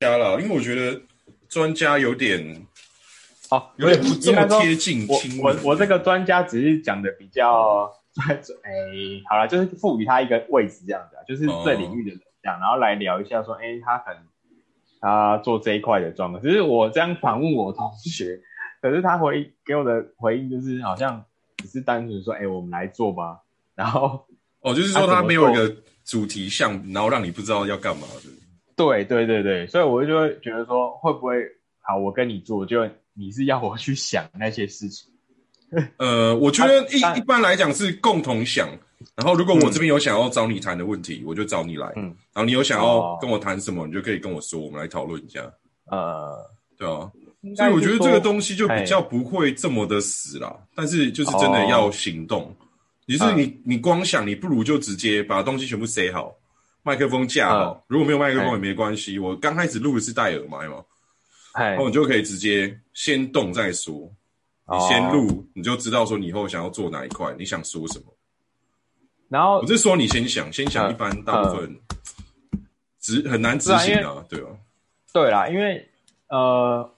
家了，因为我觉得专家有点哦，有点不这么贴近。我我我这个专家只是讲的比较，哎，好了，就是赋予他一个位置这样子啊，就是这领域的人这样，然后来聊一下说，哎，他可能他做这一块的状况。只是我这样反问我同学，可是他回给我的回应就是好像只是单纯说，哎，我们来做吧，然后哦，就是说他没有一个主题项，然后让你不知道要干嘛的。对对对对，所以我就会觉得说，会不会好，我跟你做，就你是要我去想那些事情。呃，我觉得一啊一般来讲是共同想，然后如果我这边有想要找你谈的问题，我就找你来，嗯。然后你有想要哦。跟我谈什么，你就可以跟我说，我们来讨论一下，呃，对啊。所以我觉得这个东西就比哎较不会这么的死啦，但是就是真的要行动。你是你你光想，你不如就直接把东西全部塞好，麦克风架哦。如果没有麦克风哎也没关系，我刚开始录的是戴耳麦嘛，哎然后你就可以直接先动再说。你哦先录，你就知道说你以后想要做哪一块，你想说什么。然后我是说你先想，先想，嗯一般大部分执很难执行啊，对啊。对啦，因为呃，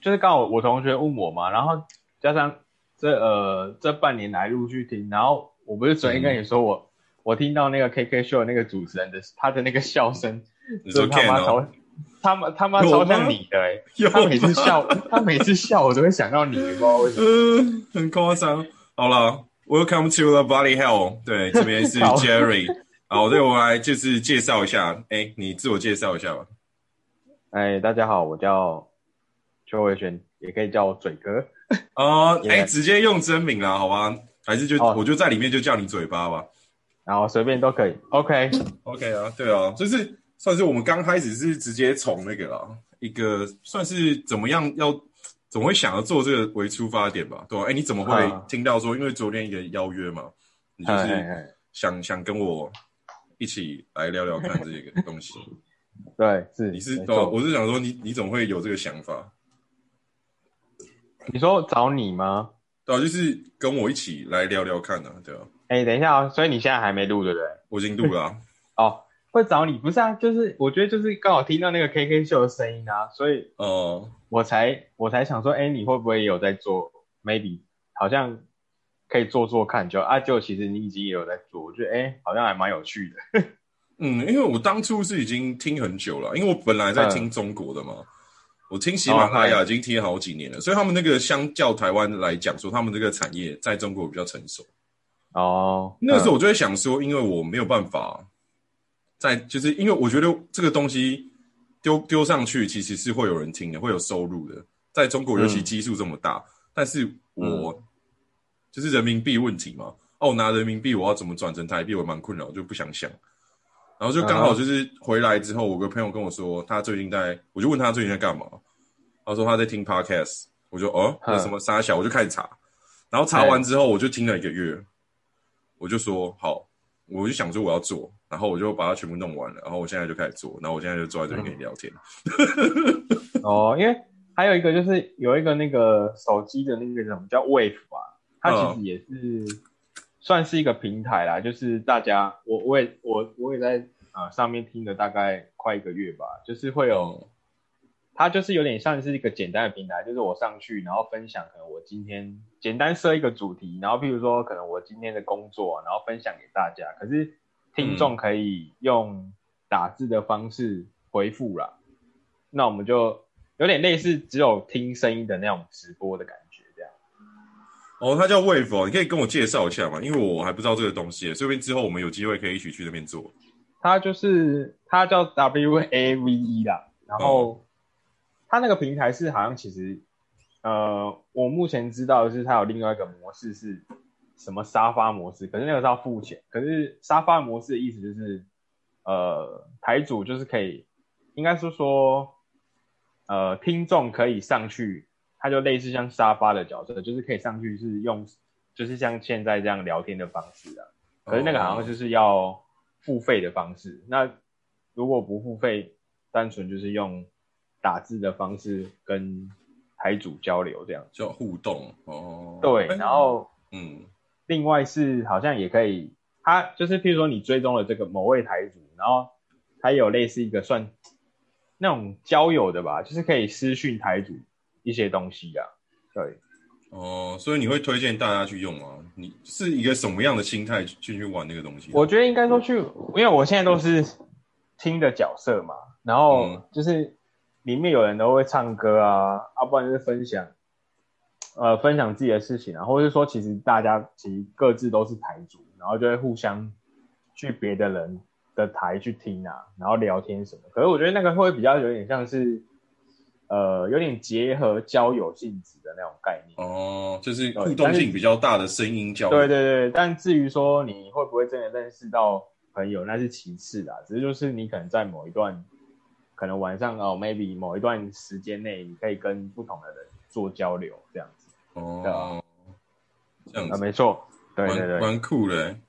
就是刚好我同学问我嘛，然后加上这呃这半年来陆续听，然后我不是昨天跟你说我、我听到那个 KK show 那个主持人的他的那个笑声，你说他妈超哦，他妈他妈超像你的哎、有他每次笑 他每次笑我都会想到你，不知道为什么。嗯，很夸张。好了，Welcome to the Body Hell。对，这边是 好 Jerry。好，对我来就是介绍一下，哎，你自我介绍一下吧。哎，大家好，我叫邱伟轩，也可以叫我嘴哥。哦，哎直接用真名啦，好吧？还是就哦我就在里面就叫你嘴巴吧。然后随便都可以，OK，OK 啊，对啊，就是算是我们刚开始是直接从那个啦，一个算是怎么样要怎么会想要做这个为出发点吧，对吧、哎，你怎么会嗯。听到说，因为昨天一个邀约嘛，你就是想想跟我一起来聊聊看这个东西。对，是。你是哦，我是想说你你怎么会有这个想法？你说找你吗？对啊，就是跟我一起来聊聊看啊，对啊，哎，等一下哦，所以你现在还没录对不对？我已经录了啊、哦，会找你不是啊，就是我觉得就是刚好听到那个 KK 秀的声音啊，所以哦、我才我才想说，哎，你会不会也有在做？maybe 好像可以做做看，就啊，就其实你已经也有在做，我觉得哎，好像还蛮有趣的。嗯，因为我当初是已经听很久了，因为我本来在听中国的嘛，我听喜马拉雅已经听好几年了，所以他们那个相较台湾来讲说，他们这个产业在中国比较成熟。哦，那个时候我就会想说，因为我没有办法在，就是因为我觉得这个东西丢丢上去，其实是会有人听的，会有收入的。在中国，尤其基数这么大，但是我、就是人民币问题嘛，哦，我拿人民币我要怎么转成台币，我蛮困扰，就不想想。然后就刚好就是回来之后，我个朋友跟我说，他最近在，我就问他最近在干嘛，他说他在听 podcast，我就哦，那什么沙小，我就开始查，然后查完之后，我就听了一个月，我就说好，我就想说我要做，然后我就把它全部弄完了，然后我现在就开始做，然后我现在就坐在这边跟你聊天。哦，因为还有一个就是有一个那个手机的那个什么叫 Wave 啊，它其实也是算是一个平台啦，就是大家我我也我我也在呃上面听了大概快一个月吧，就是会有它就是有点像是一个简单的平台，就是我上去然后分享可能我今天简单设一个主题，然后譬如说可能我今天的工作，然后分享给大家，可是听众可以用打字的方式回复啦。那我们就有点类似只有听声音的那种直播的感觉，这样。哦，它叫 Wave 哦，你可以跟我介绍一下嘛？因为我还不知道这个东西，说不定之后我们有机会可以一起去那边做。它就是它叫 W A V E 啦，然后它那个平台是好像其实呃，我目前知道的是它有另外一个模式是什么沙发模式，可是那个是要付钱。可是沙发模式的意思就是呃，台主就是可以，应该是说呃，听众可以上去，它就类似像沙发的角色，就是可以上去是用，就是像现在这样聊天的方式啊。可是那个好像就是要付费的方式。那如果不付费，单纯就是用打字的方式跟台主交流这样。叫互动哦。对，哎然后嗯另外是好像也可以，他就是譬如说你追踪了这个某位台主，然后它有类似一个算那种交友的吧，就是可以私讯台主一些东西啊。对，哦，所以你会推荐大家去用吗？你是一个什么样的心态去去玩那个东西？我觉得应该说去，因为我现在都是听的角色嘛，然后嗯就是里面有人都会唱歌啊，要、不然就是分享，呃，分享自己的事情啊，或者是说其实大家其实各自都是台主，然后就会互相去别的人的台去听啊，然后聊天什么。可是我觉得那个会比较有点像是，呃，有点结合交友性质的那种概念。哦，就是互动性比较大的声音交流。对对对，但至于说你会不会真的认识到朋友，那是其次啦。只是就是你可能在某一段，可能晚上哦，maybe 某一段时间内，你可以跟不同的人做交流，这样子。哦，这样啊，没错，对对蛮对蛮酷的欸。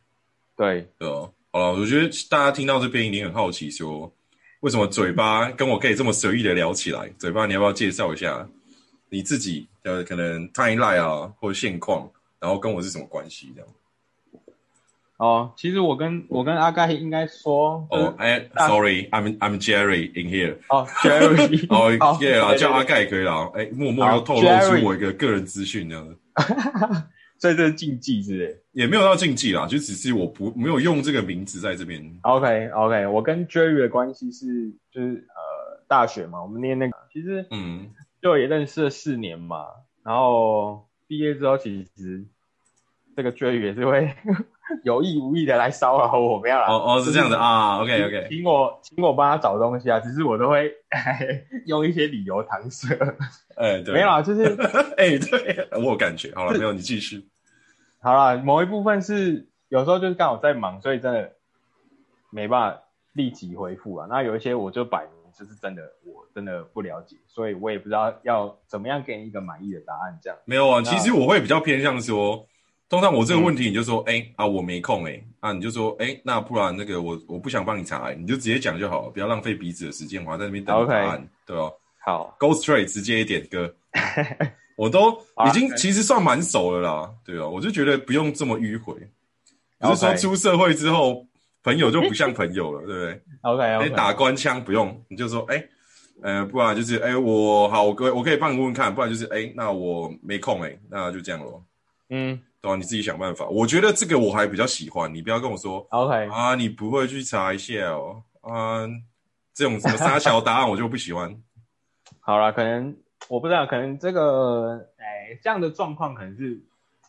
对，对哦，好了，我觉得大家听到这边一定很好奇，说为什么嘴巴跟我可以这么随意的聊起来？嘴巴，你要不要介绍一下你自己的可能 timeline 啊，或者现况，然后跟我是什么关系？这样。哦，其实我跟我跟阿盖应该说，哦，哎大，sorry，I'm I'm Jerry in here。哦，Jerry，哦 好，耶啦，对对叫阿对盖也可以啦。哎，默默好又透露出我一个个人资讯，这样子 所以这是禁忌之类。也没有到禁忌啦，就只是我不没有用这个名字在这边。OK OK，我跟 Jerry 的关系是就是呃大学嘛，我们念那个其实嗯，就也认识了四年嘛，然后毕业之后，其实这个 Jerry 也是会 有意无意的来骚扰我，不要啦。哦哦，是这样的啊。OK OK，请我请我帮他找东西啊，只是我都会 用一些理由搪塞。哎，对，没有啦，就是 哎，对我有感觉。好了，没有你继续。好啦，某一部分是有时候就是刚好在忙，所以真的没办法立即回复啊。那有一些我就摆明就是真的我真的不了解，所以我也不知道要怎么样给你一个满意的答案。这样没有啊，其实我会比较偏向说，通常我这个问题你就说，哎、啊我没空哎、啊你就说，哎、那不然那个我我不想帮你查、你就直接讲就好了，不要浪费彼此的时间，我还在那边等答案对哦好，？Go straight，直接一点，哥，我都已经其实算蛮熟了啦，对哦，我就觉得不用这么迂回，只是说出社会之后，朋友就不像朋友了，对不对？OK 哎、OK，打官腔不用，你就说，哎、呃，不然就是，哎、我好，我可以我可以帮你问问看，不然就是，哎、那我没空、哎，那就这样咯。嗯对吧、你自己想办法。我觉得这个我还比较喜欢，你不要跟我说 OK，啊，你不会去查一下哦，啊，这种什么沙小答案我就不喜欢。好了，可能我不知道，可能这个哎这样的状况可能是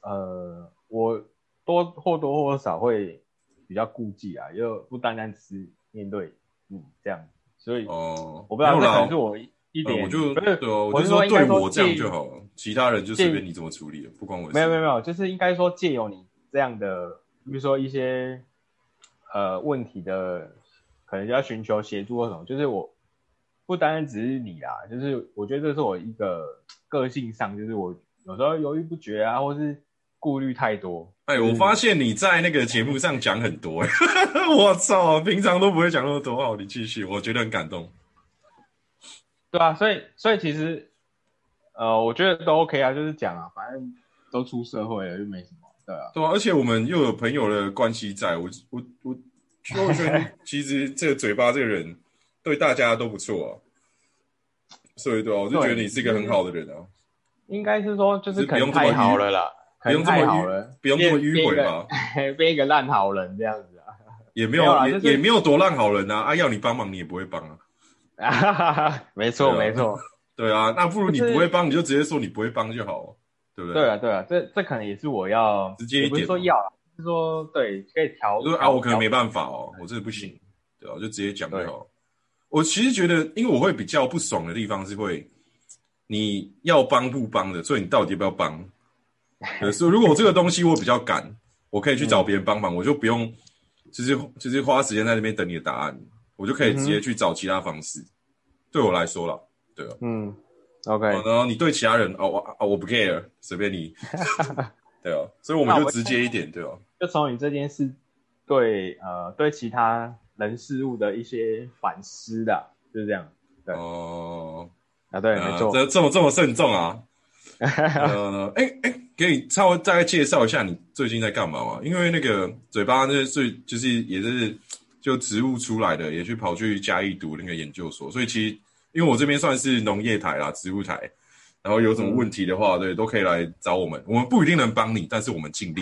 呃我多或多或少会比较顾忌啊，又不单单只是面对你这样，所以哦，我不知道可能是我一点，呃我就对哦，我就说对我这样就好了，其他人就随便你怎么处理了，不关我的事。没有没有没有，就是应该说借由你这样的，比如说一些呃问题的，可能就要寻求协助或什么，就是我不单单只是你啦，就是我觉得这是我一个个性上，就是我有时候犹豫不决啊，或是顾虑太多。哎，就是我发现你在那个节目上讲很多，我操，平常都不会讲那么多。好，你继续，我觉得很感动。对啊，所以所以其实呃，我觉得都 OK 啊，就是讲啊，反正都出社会了，又没什么。对啊，对啊，而且我们又有朋友的关系在，我我我邱轩 其实这个嘴巴这个人对大家都不错啊，所以对啊，我就觉得你是一个很好的人啊，应该是说就是是可能太好了啦，不用这么好了，不用这么迂回吧，变一个烂好人这样子啊。也 没有没有就是也也没有多烂好人啊，啊要你帮忙你也不会帮啊，啊，没错对啊没错，对啊，那不如你不会帮你就直接说你不会帮就好，对不对？对啊对啊，这这可能也是我要直接一点不是点说要啦，是说对可以调。我说啊，我可能没调办法哦，我真的不行，对啊，就直接讲就好。我其实觉得，因为我会比较不爽的地方是会，你要帮不帮的，所以你到底要不要帮？可是如果我这个 东西我比较赶，我可以去找别人帮忙，我就不用，就是就是花时间在那边等你的答案，我就可以直接去找其他方式。对我来说啦，对啊。嗯，OK，哦然后你对其他人，哦我啊我不 care，随便你，对哦，所以我们就直接一点，对哦。就从你这件事对呃对其他人事物的一些反思的，就是这样对哦，啊，对，呃没错，这这么这么慎重啊。呃，哎哎，给你稍微大概介绍一下你最近在干嘛嘛？因为那个嘴巴那最就是也是就植物出来的，也去跑去嘉义读那个研究所，所以其实因为我这边算是农业台啦，植物台。然后有什么问题的话，对，都可以来找我们。我们不一定能帮你，但是我们尽力。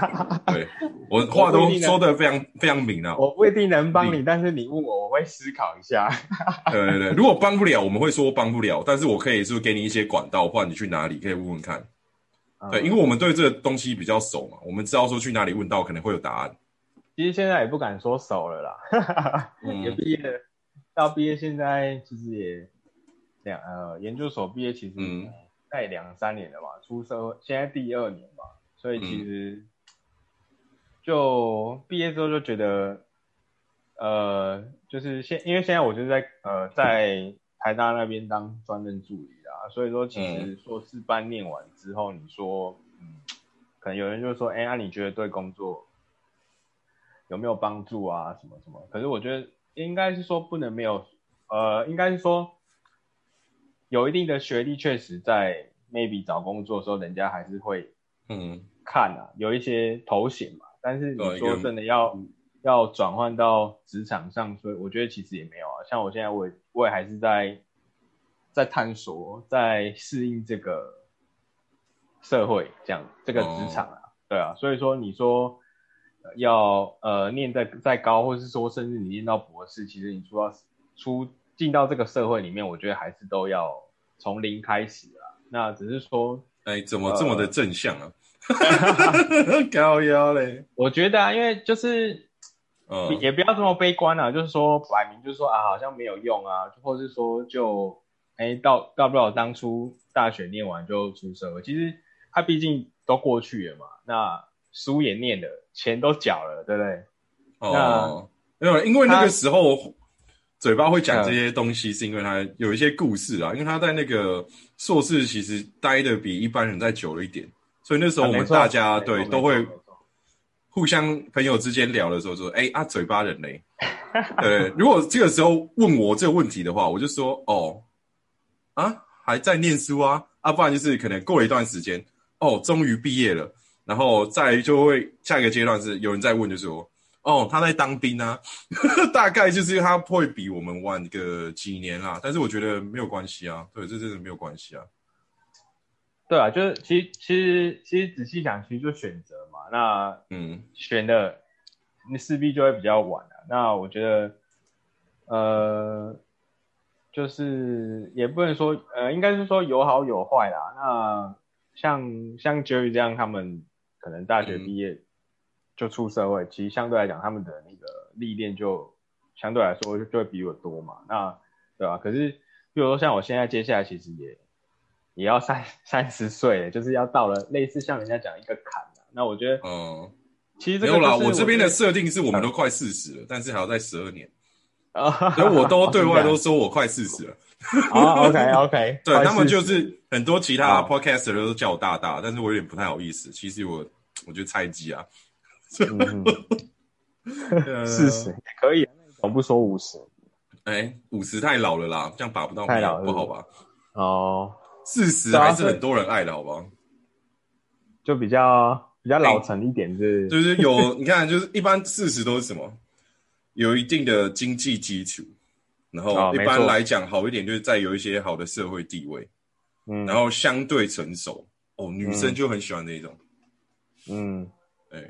对我话都说的非常非常明啊。我不一定能帮你，但是你问我，我会思考一下。对对对，如果帮不了，我们会说帮不了，但是我可以是给你一些管道，或者你去哪里可以问问看。对，因为我们对这个东西比较熟嘛，我们知道说去哪里问到可能会有答案。其实现在也不敢说熟了啦，也毕业到毕业，现在其实也。两呃，研究所毕业其实在两三年了嘛，出社会现在第二年嘛，所以其实就毕业之后就觉得，呃，就是现因为现在我就在呃在台大那边当专任助理啦，所以说其实硕士班念完之后，你说嗯，可能有人就说，哎，那你觉得对工作有没有帮助啊？什么什么？可是我觉得应该是说不能没有，呃，应该是说。有一定的学历，确实在 maybe 找工作的时候，人家还是会嗯看啊，有一些头衔嘛。但是你说真的要要转换到职场上，所以我觉得其实也没有啊。像我现在，我我也还是在在探索，在适应这个社会，这样这个职场啊，对啊。所以说你说要呃念再再高，或是说甚至你念到博士，其实你出到出。进到这个社会里面，我觉得还是都要从零开始啊。那只是说，哎，怎么这么的正向啊？高腰嘞！我觉得啊，因为就是，嗯，也不要这么悲观啊。就是说，摆明就是说啊，好像没有用啊，或者是说，就哎，到到不了当初大学念完就出社会。其实它毕竟都过去了嘛。那书也念了，钱都缴了，对不对？哦，没有，因为那个时候。嘴巴会讲这些东西，是因为他有一些故事啊。因为他在那个硕士其实待的比一般人再久了一点，所以那时候我们大家对都会互相朋友之间聊的时候说：“哎啊，嘴巴人嘞。”对，如果这个时候问我这个问题的话，我就说：“哦，啊，还在念书啊？啊，不然就是可能过了一段时间，哦，终于毕业了，然后再就会下一个阶段是有人在问，就说。”哦，他在当兵啊，大概就是他会比我们晚个几年啦，但是我觉得没有关系啊，对，这真的没有关系啊。对啊，就是其实其实其实仔细想，其实就选择嘛，那嗯，选的你势必就会比较晚啊。那我觉得，呃，就是也不能说，呃，应该是说有好有坏啦。那像像 Jerry 这样，他们可能大学毕业。就出社会，其实相对来讲，他们的那个历练就相对来说就会比我多嘛。那对吧？可是，比如说像我现在接下来，其实也也要三三十岁，就是要到了类似像人家讲一个坎了那我觉得，嗯，其实没有啦。我这边的设定是我们都快四十了，但是还要再十二年啊。所以我都 对外都说我快四十了。啊，OK OK，对他们就是很多其他 Podcaster 都叫我大大，但是我有点不太好意思。其实我我觉得猜忌啊。四十 可以，我不说五十。哎，五十太老了啦，这样把不到，太老不好吧？哦，四十还是很多人爱的，好不好？就比较比较老成一点，是就是有 你看，就是一般四十都是什么？有一定的经济基础，然后一般来讲好一点，就是在有一些好的社会地位，嗯，然后相对成熟哦，女生就很喜欢那种，嗯，哎。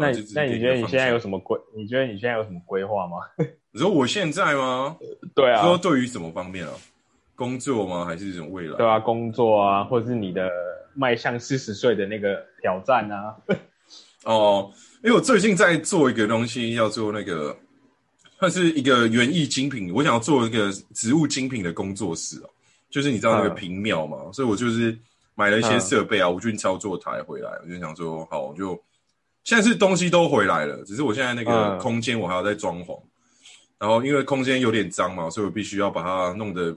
那那你觉得你现在有什么规？你觉得你现在有什么规划吗？你说我现在吗？对啊。说对于什么方面啊？工作吗？还是这种未来？对啊，工作啊，或者是你的迈向四十岁的那个挑战啊？哦，因为我最近在做一个东西，要做那个算是一个园艺精品，我想要做一个植物精品的工作室哦。就是你知道那个平庙嘛，所以我就是买了一些设备啊，无菌操作台回来，我就想说，好，我就。现在是东西都回来了，只是我现在那个空间我还要再装潢，然后因为空间有点脏嘛，所以我必须要把它弄得，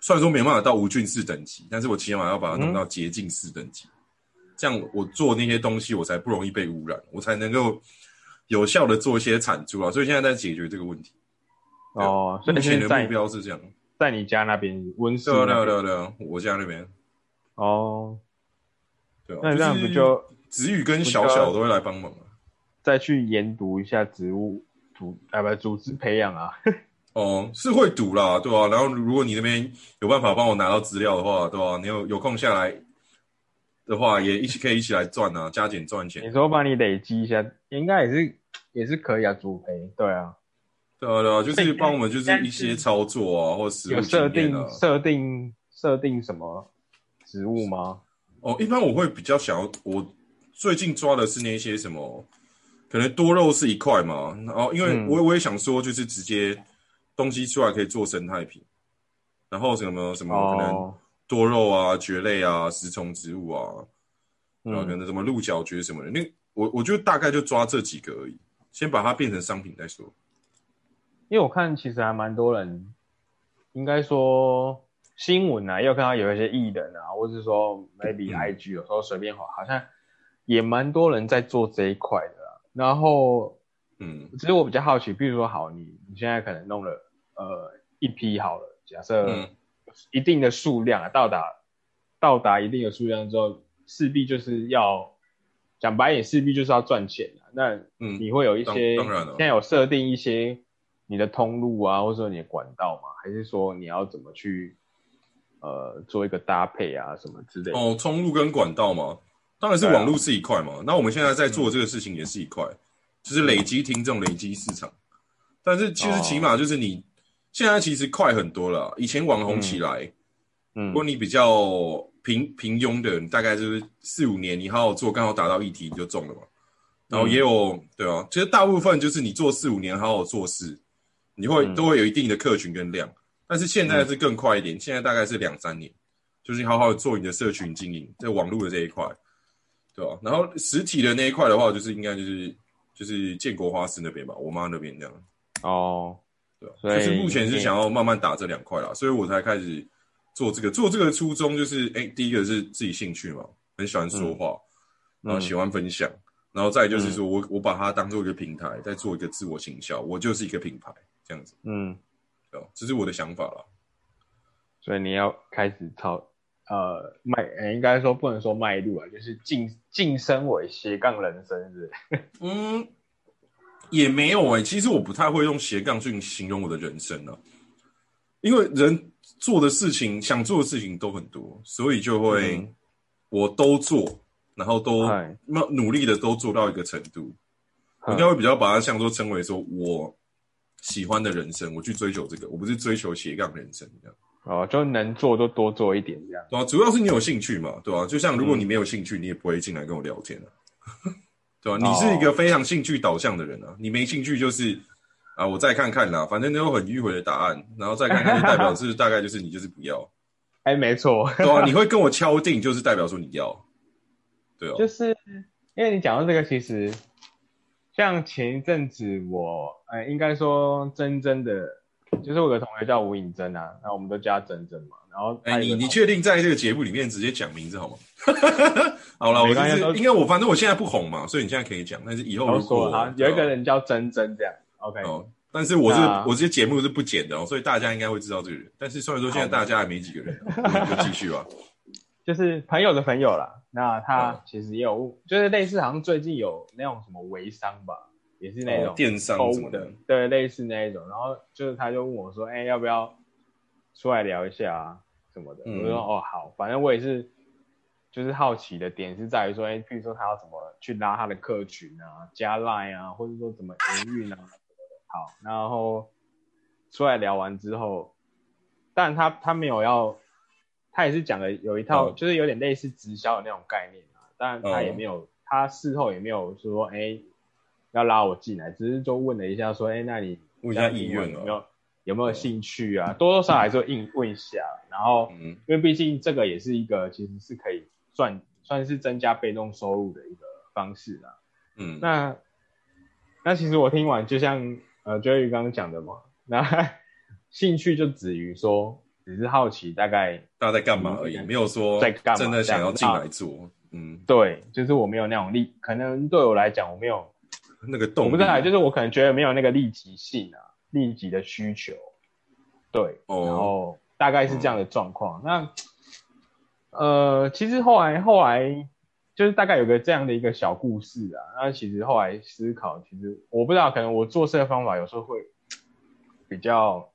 虽然说没办法到无菌室等级，但是我起码要把它弄到洁净室等级，这样我做那些东西我才不容易被污染，我才能够有效的做一些产出啊。所以现在在解决这个问题。哦，目前的目标是这样，在你家那边温室？对对对对，我家那边。哦，对啊，那这样不就？子宇跟小小都会来帮忙再去研读一下植物组，啊不，组织培养啊。哦，是会读啦，对吧、然后如果你那边有办法帮我拿到资料的话，对吧、你有有空下来的话，也一起可以一起来赚啊，加减赚钱你。说帮你累积一下，应该也是也是可以啊，主培，对啊，对啊，对啊，就是帮我们就是一些操作啊，或实物有设定。设定设定什么植物吗？哦，一般我会比较想要，我最近抓的是那些什么，可能多肉是一块嘛，然后因为嗯我我也想说，就是直接东西出来可以做生态品，然后什么什么可能哦，多肉啊、蕨类啊、食虫植物啊，然后可嗯，能什么鹿角蕨什么的，那我我就大概就抓这几个而已，先把它变成商品再说。因为我看其实还蛮多人，应该说新闻啊，也有看到有一些艺人啊，或是说 maybe 嗯。IG 有时候随便滑，好像也蛮多人在做这一块的啦。然后嗯。其实我比较好奇，比如说好，你你现在可能弄了呃一批好了，假设嗯。一定的数量啊，到达到达一定的数量之后，势必就是要讲白也势必就是要赚钱啊。那嗯，你会有一些当当然了。现在有设定一些你的通路啊，或者说你的管道嘛？还是说你要怎么去呃做一个搭配啊什么之类的？哦，通路跟管道嘛，当然是网络是一块嘛。那我们现在在做这个事情也是一块，就是累积听众、累积市场。但是其实起码就是你、现在其实快很多了啊。以前网红起来，嗯如果你比较平平庸的，你大概就是四五年，你好好做，刚好达到议题你就中了嘛。然后也有、对啊，其实大部分就是你做四五年好好做事，你会、嗯。都会有一定的客群跟量。但是现在是更快一点，现在大概是两三年，就是你好好做你的社群经营，在网络的这一块，对吧、然后实体的那一块的话，就是应该就是就是建国花市那边吧，我妈那边这样，哦，对吧、所以就是目前是想要慢慢打这两块啦，所以我才开始做这个。做这个初衷就是，哎、第一个是自己兴趣嘛，很喜欢说话，然后喜欢分享，然后再就是说我我把它当做一个平台，再做一个自我行销，我就是一个品牌这样子，嗯，对吧？这是我的想法了。所以你要开始朝呃迈，呃应该说不能说迈入啊，就是晋晋升为斜杠人生是不是？嗯，也没有哎、其实我不太会用斜杠去形容我的人生呢、因为人做的事情、想做的事情都很多，所以就会、嗯。我都做，然后都嗨。那努力的都做到一个程度，我应嗯该会比较把它像说称为说我喜欢的人生，我去追求这个，我不是追求斜杠人生这样。哦，就能做就多做一点这样。对啊，主要是你有兴趣嘛，对吧、就像如果嗯你没有兴趣，你也不会进来跟我聊天啊，对吧、你是一个非常兴趣导向的人啊，你没兴趣就是啊，我再看看啦，反正都有很迂回的答案，然后再看看就代表是大概就是你就是不要，哎，没错，对啊，你会跟我敲定，就是代表说你要，对啊，就是因为你讲到这个，其实像前一阵子我，呃，应该说真真的，就是我有个同学叫吴颖珍啊，那我们都叫她珍珍嘛。然后哎、你你确定在这个节目里面直接讲名字好吗？好了，我就没关系都是应该我反正我现在不红嘛，所以你现在可以讲，但是以后都如果有一个人叫珍珍这样，OK，哦，但是我是那我这些节目是不剪的哦，所以大家应该会知道这个人。但是虽然说现在大家也没几个人，就继续吧。就是朋友的朋友啦。那他哦其实也有，就是类似好像最近有那种什么微商吧，也是那种哦电商什么的对，类似那一种。然后就是他就问我说，哎、要不要出来聊一下啊什么的？嗯我就说哦好，反正我也是，就是好奇的点是在于说，哎、譬如说他要怎么去拉他的客群啊，加 line 啊，或者说怎么营运啊什么的。好，然后出来聊完之后，但他他没有要，他也是讲了有一套，哦就是有点类似直销的那种概念啊，但他也哦没有，他事后也没有说，哎、要拉我进来，只是就问了一下说，哎、那你问一下意愿啊。有没有有没有兴趣啊？多多少少还是会应问一下，然后嗯因为毕竟这个也是一个其实是可以算算是增加被动收入的一个方式啦。嗯，那那其实我听完，就像呃 Jerry 刚刚讲的嘛，那 兴趣就止于说，只是好奇，大概大家在干嘛而已，没有说在干嘛真的想要进来做。嗯，对，就是我没有那种力，可能对我来讲，我没有，那个动力我不知道，就是我可能觉得没有那个立即性啊，立即的需求，对，哦然后大概是这样的状况。那呃，其实后来后来就是大概有个这样的一个小故事啊。那其实后来思考，其实我不知道，可能我做事的方法有时候会比较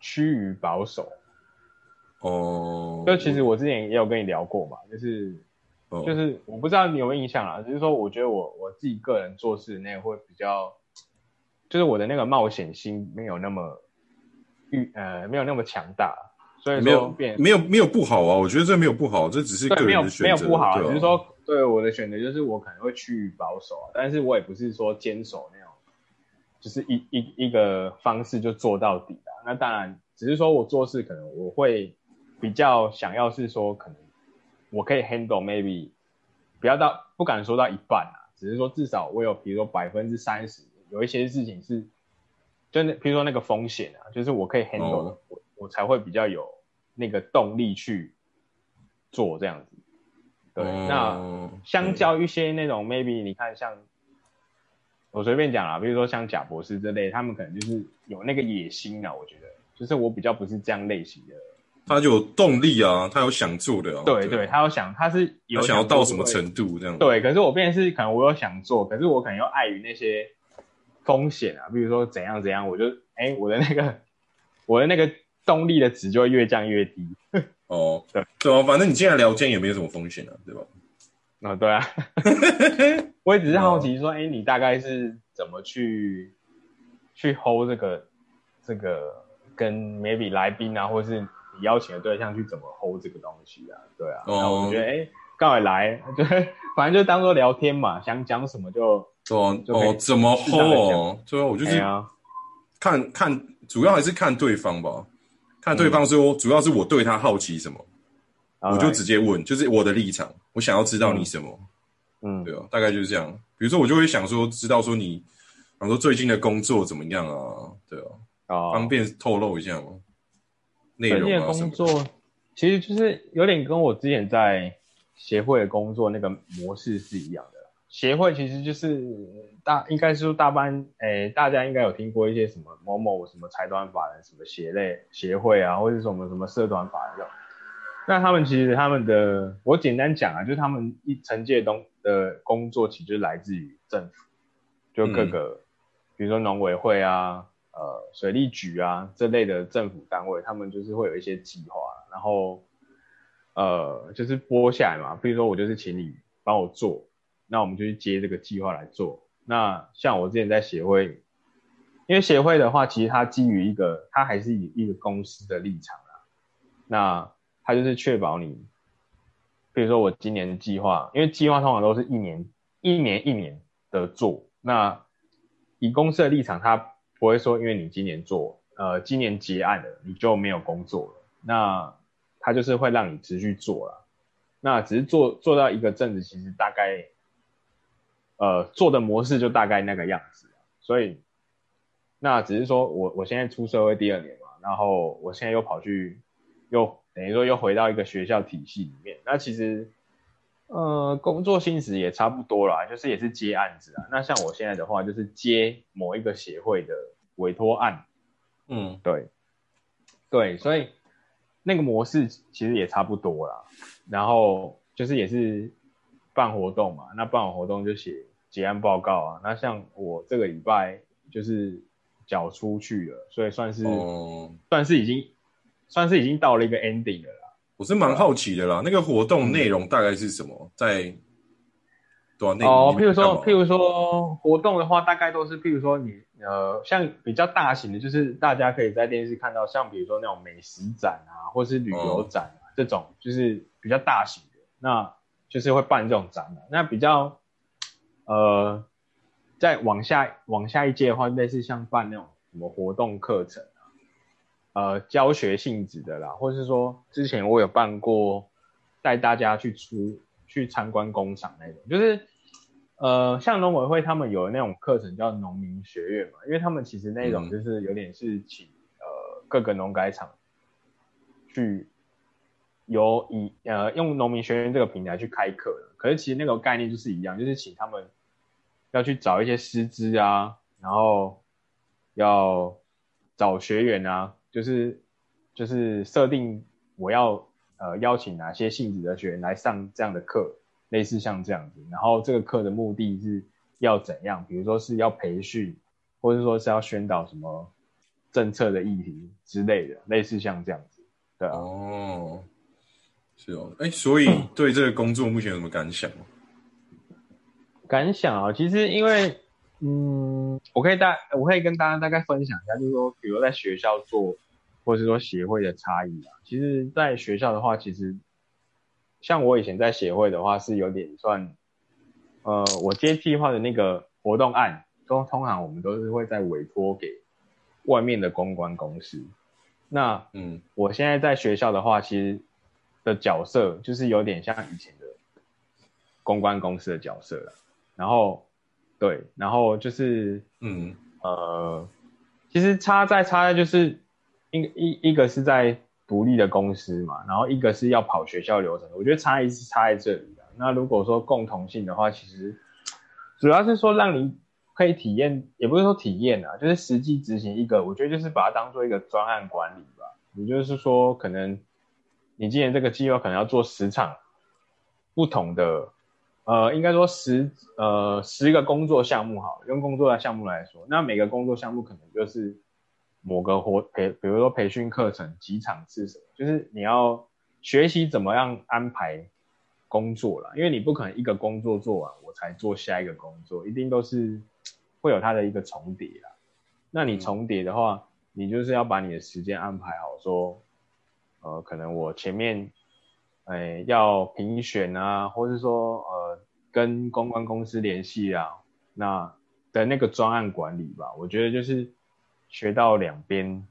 趋于保守。哦，就其实我之前也有跟你聊过嘛，就是哦就是我不知道你有没有印象啊，只是说我觉得我我自己个人做事那个会比较，就是我的那个冒险心没有那么欲呃没有那么强大，所以没有变没有没有不好啊，我觉得这没有不好，这只是个对没有人的选择，没有不好啊，对啊只是说对我的选择就是我可能会趋于保守啊，但是我也不是说坚守那种，就是一一一个方式就做到底啊。那当然，只是说我做事可能我会比较想要是说可能我可以 handle maybe 不要到不敢说到一半啊，只是说至少我有比如说百分之三十有一些事情是，就那比如说那个风险啊，就是我可以 handle 的，哦我我才会比较有那个动力去做这样子。对，那哦相较一些那种 maybe 你看像我随便讲啦，比如说像贾博士这类，他们可能就是有那个野心啊，我觉得就是我比较不是这样类型的。他就有动力啊，他有想做的啊，对对，他有想他是有他想要到什么？程度这样，，对，可是我变成是可能我有想做，可是我可能又碍于那些风险啊，比如说怎样怎样，我就哎我的那个我的那个动力的值就会越降越低。哦，对对啊，反正你进来聊天也没有什么风险啊，对吧？啊、对啊，我也只是好奇说，哎、你大概是怎么去去 hold 这个这个跟 maybe 来宾啊，或是你邀请的对象去怎么 hold 这个东西啊？对啊，哦然后我觉得，哎、刚好来，就反正就当做聊天嘛，想讲什么就，对啊，就哦，怎么 hold 哦？对啊，我就是看看，主要还是看对方吧，看对方说，主要是我对他好奇什么，我就直接问，就是我的立场，我想要知道你什么，嗯，对啊，大概就是这样。比如说，我就会想说，知道说你，比方说最近的工作怎么样啊？对啊，哦，方便透露一下吗？内最近的容啊什么的？工作其实就是有点跟我之前在协会的工作那个模式是一样的。协会其实就是大，应该是说大班，诶、大家应该有听过一些什么某某什么财团法人什么协类协会啊，或者是什么什么社团法人这种。那他们其实他们的，我简单讲啊，就是他们一承接东的工作，其实就来自于政府，就各个，比如说农委会啊，呃，水利局啊这类的政府单位，他们就是会有一些计划，然后呃，就是拨下来嘛。比如说我就是请你帮我做，那我们就去接这个计划来做。那像我之前在协会，因为协会的话，其实它基于一个，它还是以一个公司的立场啊。那它就是确保你，比如说我今年的计划，因为计划通常都是一年一年一年的做，那以公司的立场，它不会说因为你今年做，呃，今年结案了，你就没有工作了，那它就是会让你持续做了。那只是做做到一个阵子，其实大概，呃，做的模式就大概那个样子。所以，那只是说我我现在出社会第二年嘛，然后我现在又跑去，又等于说又回到一个学校体系里面。那其实，呃，工作性质也差不多啦，就是也是接案子啊。那像我现在的话，就是接某一个协会的委托案，嗯，对，对，所以那个模式其实也差不多啦。然后就是也是办活动嘛，那办完活动就写结案报告啊。那像我这个礼拜就是缴出去了，所以算是、哦，算是已经算是已经到了一个 ending 了啦。我是蛮好奇的啦，那个活动内容大概是什么？在哦，譬如说，譬如说活动的话，大概都是譬如说你呃，像比较大型的，就是大家可以在电视看到，像比如说那种美食展啊，或是旅游展啊、这种，就是比较大型的，那就是会办这种展览。那比较呃，再往下往下一届的话，类似像办那种什么活动课程啊，呃，教学性质的啦，或是说之前我有办过带大家去出去参观工厂那种，就是呃，像农委会他们有那种课程叫农民学院嘛，因为他们其实那种嗯。就是有点是请呃各个农改场去由以呃用农民学院这个平台去开课的，可是其实那个概念就是一样，就是请他们要去找一些师资啊，然后要找学员啊，就是就是设定我要呃邀请哪些性质的学员来上这样的课，类似像这样子，然后这个课的目的是要怎样，比如说是要培训，或者说是要宣导什么政策的议题之类的，类似像这样子，对啊。哦，是哦，哎，所以 对这个工作目前有什么感想吗？感想啊，其实因为，嗯，我可以大，我可以跟大家大概分享一下，就是说，比如在学校做，或者是说协会的差异啊。其实，在学校的话，其实像我以前在协会的话，是有点算，呃，我接计划的那个活动案，都通常我们都是会在委托给外面的公关公司。那，嗯，我现在在学校的话，其实的角色就是有点像以前的公关公司的角色了。然后，对，然后就是，嗯，呃，其实差在差在就是一一一个是在独立的公司嘛，然后一个是要跑学校流程，我觉得差异是差在这里的。那如果说共同性的话，其实主要是说让你可以体验，也不是说体验啊，就是实际执行一个，我觉得就是把它当做一个专案管理吧。也就是说，可能你今年这个计划可能要做十场不同的。呃，应该说十呃十个工作项目好，用工作的项目来说，那每个工作项目可能就是某个活培，比如说培训课程几场次什么，就是你要学习怎么样安排工作了，因为你不可能一个工作做完我才做下一个工作，一定都是会有它的一个重叠啦。那你重叠的话，你就是要把你的时间安排好，说呃可能我前面。哎，要评选啊，或者说呃，跟公关公司联系啊，那的那个专案管理吧，我觉得就是学到两边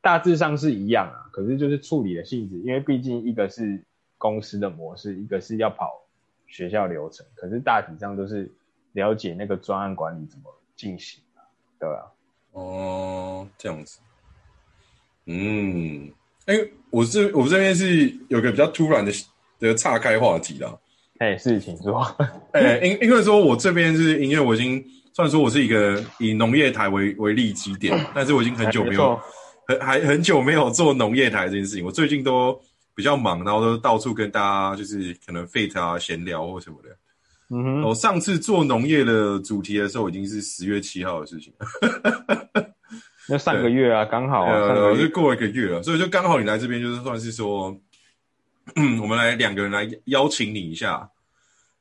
大致上是一样啊，可是就是处理的性质，因为毕竟一个是公司的模式，一个是要跑学校流程，可是大体上都是了解那个专案管理怎么进行啊，对啊。哦，这样子，嗯。哎，我这我这边是有个比较突然的的岔开话题啦。哎，是，请说。哎，因因为说我这边是因为我已经虽然说我是一个以农业台为为立基点，但是我已经很久没有很还很久没有做农业台这件事情。我最近都比较忙，然后都到处跟大家就是可能 fit 啊闲聊或什么的。嗯哼，我上次做农业的主题的时候，已经是十月七号的事情。那上个月啊，刚好啊，就过了一个月了，所以就刚好你来这边，就是算是说，我们来两个人来邀请你一下，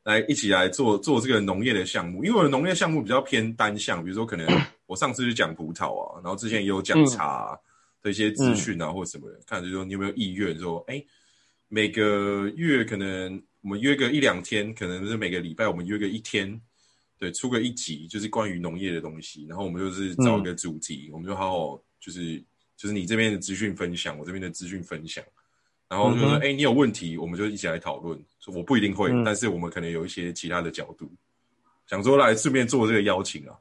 来一起来做做这个农业的项目。因为我的农业项目比较偏单项，比如说可能 我上次就讲葡萄啊，然后之前也有讲茶的一些资讯啊，或什么的，看就是说你有没有意愿说，哎，每个月可能我们约个一两天，可能是每个礼拜我们约个一天。对，出个一集就是关于农业的东西，然后我们就是找一个主题，我们就好好就是就是你这边的资讯分享，我这边的资讯分享，然后就说哎，你有问题，我们就一起来讨论。我不一定会，但是我们可能有一些其他的角度，想说来顺便做这个邀请啊。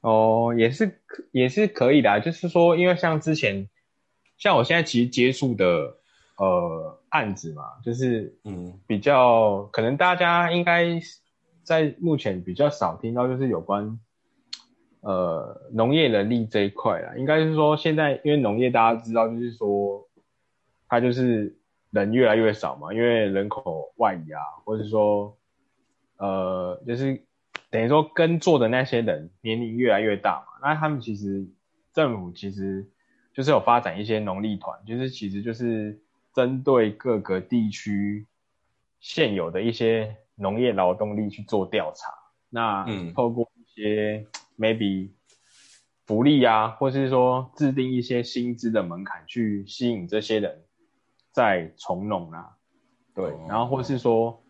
哦，也是也是可以的，就是说，因为像之前，像我现在其实接触的呃案子嘛，就是嗯比较可能大家应该。在目前比较少听到，就是有关呃农业能力这一块啦。应该是说，现在因为农业大家知道，就是说它就是人越来越少嘛，因为人口外移啊，或者说呃就是等于说耕作的那些人年龄越来越大嘛，那他们其实政府其实就是有发展一些农力团，就是其实就是针对各个地区现有的一些。农业劳动力去做调查，那透过一些 maybe 福利啊，或是说制定一些薪资的门槛去吸引这些人再从农啊，对，然后或是说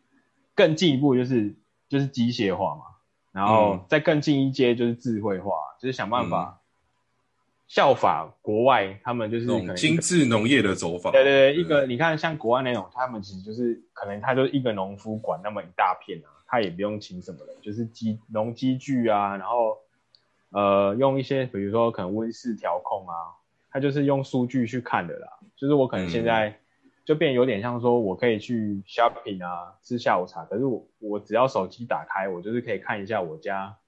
更进一步就是就是机械化嘛，然后再更进一阶就是智慧化，就是想办法。效法国外，他们就是那种精致农业的走法。对对对，一个你看像国外那种，他们其实就是可能他就一个农夫管那么一大片啊，他也不用请什么人，就是机农机具啊，然后呃用一些比如说可能温室调控啊，他就是用数据去看的啦。就是我可能现在就变有点像说我可以去 shopping 啊，吃下午茶，可是我我只要手机打开，我就是可以看一下我家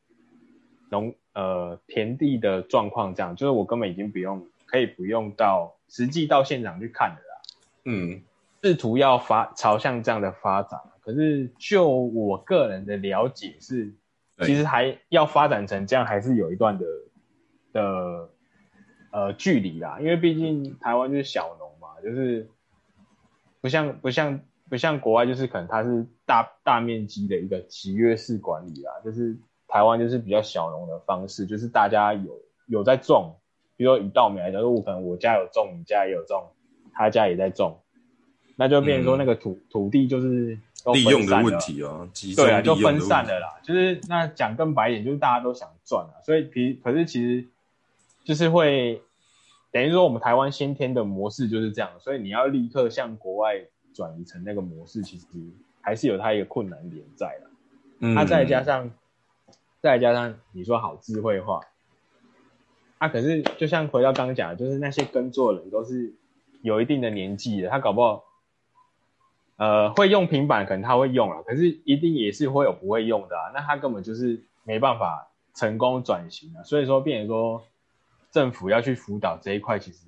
农。呃，田地的状况这样，就是我根本已经不用，可以不用到实际到现场去看的啦。嗯，试图要发朝向这样的发展，可是就我个人的了解是，其实还要发展成这样，还是有一段的的呃距离啦，因为毕竟台湾就是小农嘛，就是不像不像不像国外，就是可能它是大大面积的一个集约式管理啦，就是台湾就是比较小农的方式，就是大家有有在种，比如说以稻米来讲，我可能我家有种，你家也有种，他家也在种，那就变成说那个土、土地就是都利用的问题啊，集中对啊，就分散了啦。就是那讲更白一点，就是大家都想赚啊，所以其可是其实就是会等于说我们台湾先天的模式就是这样，所以你要立刻向国外转移成那个模式，其实还是有它一个困难点在的。嗯那、再加上再加上你说好智慧化，啊，可是就像回到刚刚讲的，就是那些耕作人都是有一定的年纪的，他搞不好。呃，会用平板可能他会用了，可是一定也是会有不会用的啊。那他根本就是没办法成功转型啊。所以说，变成说政府要去辅导这一块，其实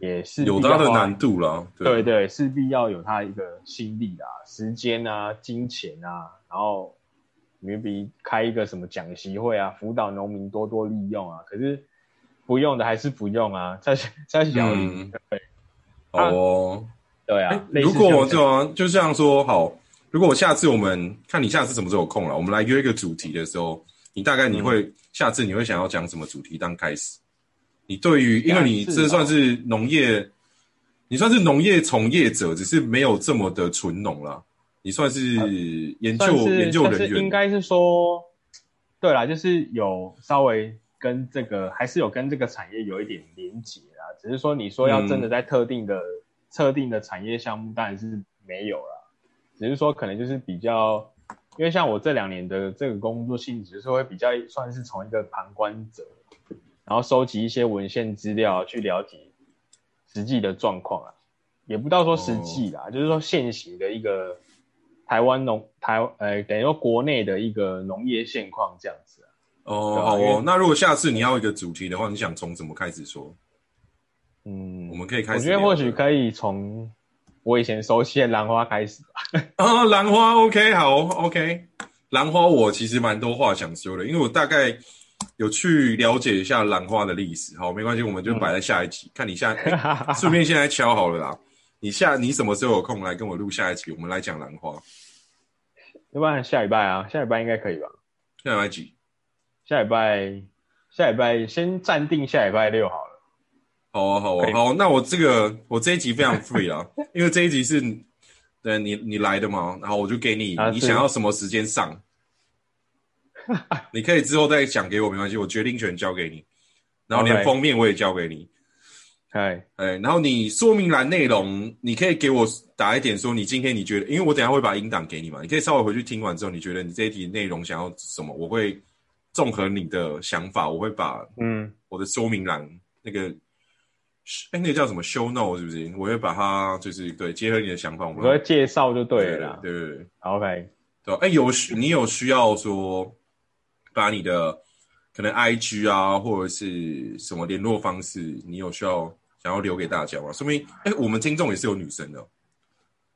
也是有它的难度啦。对对，势必要有他一个心力啊、时间啊、金钱啊，然后 maybe 开一个什么讲习会啊，辅导农民多多利用啊。可是不用的还是不用啊，在在小林、嗯对好哦。对啊如果这样就就像说好，如果我下次我们看你下次什么时候有空了，我们来约一个主题的时候，你大概你会、嗯下次你会想要讲什么主题当开始？你对于因为你这算是农业，你算是农业从业者，只是没有这么的纯农啦。你算是研究、研究人员，应该是说，对啦，就是有稍微跟这个还是有跟这个产业有一点连结啦，只是说你说要真的在特定的、特定的产业项目，当然是没有啦，只是说可能就是比较，因为像我这两年的这个工作性质，就是会比较算是从一个旁观者，然后收集一些文献资料去了解实际的状况啊，也不到说实际啦，就是说现行的一个台湾农台呃等于说国内的一个农业现况这样子啊。哦，好哦。那如果下次你要一个主题的话，你想从怎么开始说？嗯，我们可以开始我觉得或许可以从我以前熟悉的兰花开始吧。啊，兰花 OK 好 OK，兰花我其实蛮多话想说的，因为我大概有去了解一下兰花的历史。好，没关系，我们就摆在下一集，看你下，哎 顺便现在敲好了啦。你下你什么时候有空来跟我录下一集？我们来讲兰花。要不然下礼拜啊，下礼拜应该可以吧？下礼拜几下礼拜下礼拜先暂定下礼拜六好了。好啊，好啊，好。那我这个我这一集非常 free 啊，因为这一集是对你你来的嘛，然后我就给你，啊你想要什么时间上，你可以之后再讲给我，没关系，我决定权交给你，然后连 OK 封面我也交给你。哎，哎，然后你说明栏内容，你可以给我打一点说你今天你觉得，因为我等下会把音档给你嘛，你可以稍微回去听完之后，你觉得你这一题内容想要什么，我会综合你的想法，我会把嗯，我的说明栏那个，哎，那个叫什么 show note 是不是？我会把它就是对结合你的想法，我会介绍就对了啦。对对对 OK，对，哎，有需你有需要说把你的可能 IG 啊或者是什么联络方式，你有需要想要留给大家吗？说明哎，我们听众也是有女生的哦，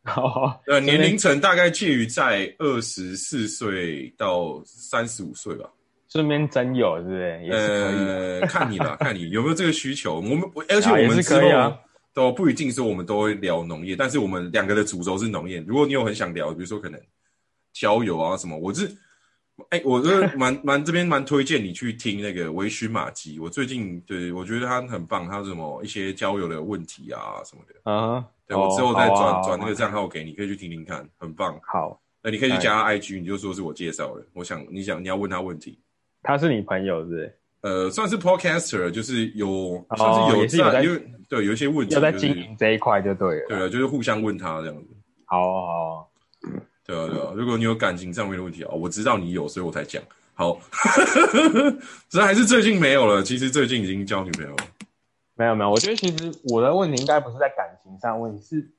好，呃，年龄层大概介于在二十四岁到三十五岁吧。顺便真有是不是？也是可以的。呃，看你啦，看你有没有这个需求。我们而且我们之后都不一定说我们都会聊农业，但是我们两个的主轴是农业。如果你有很想聊，比如说可能交友啊什么，我是哎、我是蛮 蛮这边蛮推荐你去听那个微醺马基。我最近对我觉得他很棒，他有什么一些交友的问题啊什么的。啊，对我之后再哦转转那个账号给你，可以去听听看，很棒。好，那你可以去加他 IG，你就说是我介绍的。我想你想你要问他问题。他是你朋友是不是？呃，算是 podcaster，就是有、哦算是有在因为对有一些问题，要在就是经营这一块就对了。对啊，就是互相问他这样子，好啊好啊，对啊对啊。如果你有感情上面的问题啊，我知道你有，所以我才讲。好，只是还是最近没有了。其实最近已经交女朋友了。没有没有，我觉得其实我的问题应该不是在感情上，问题是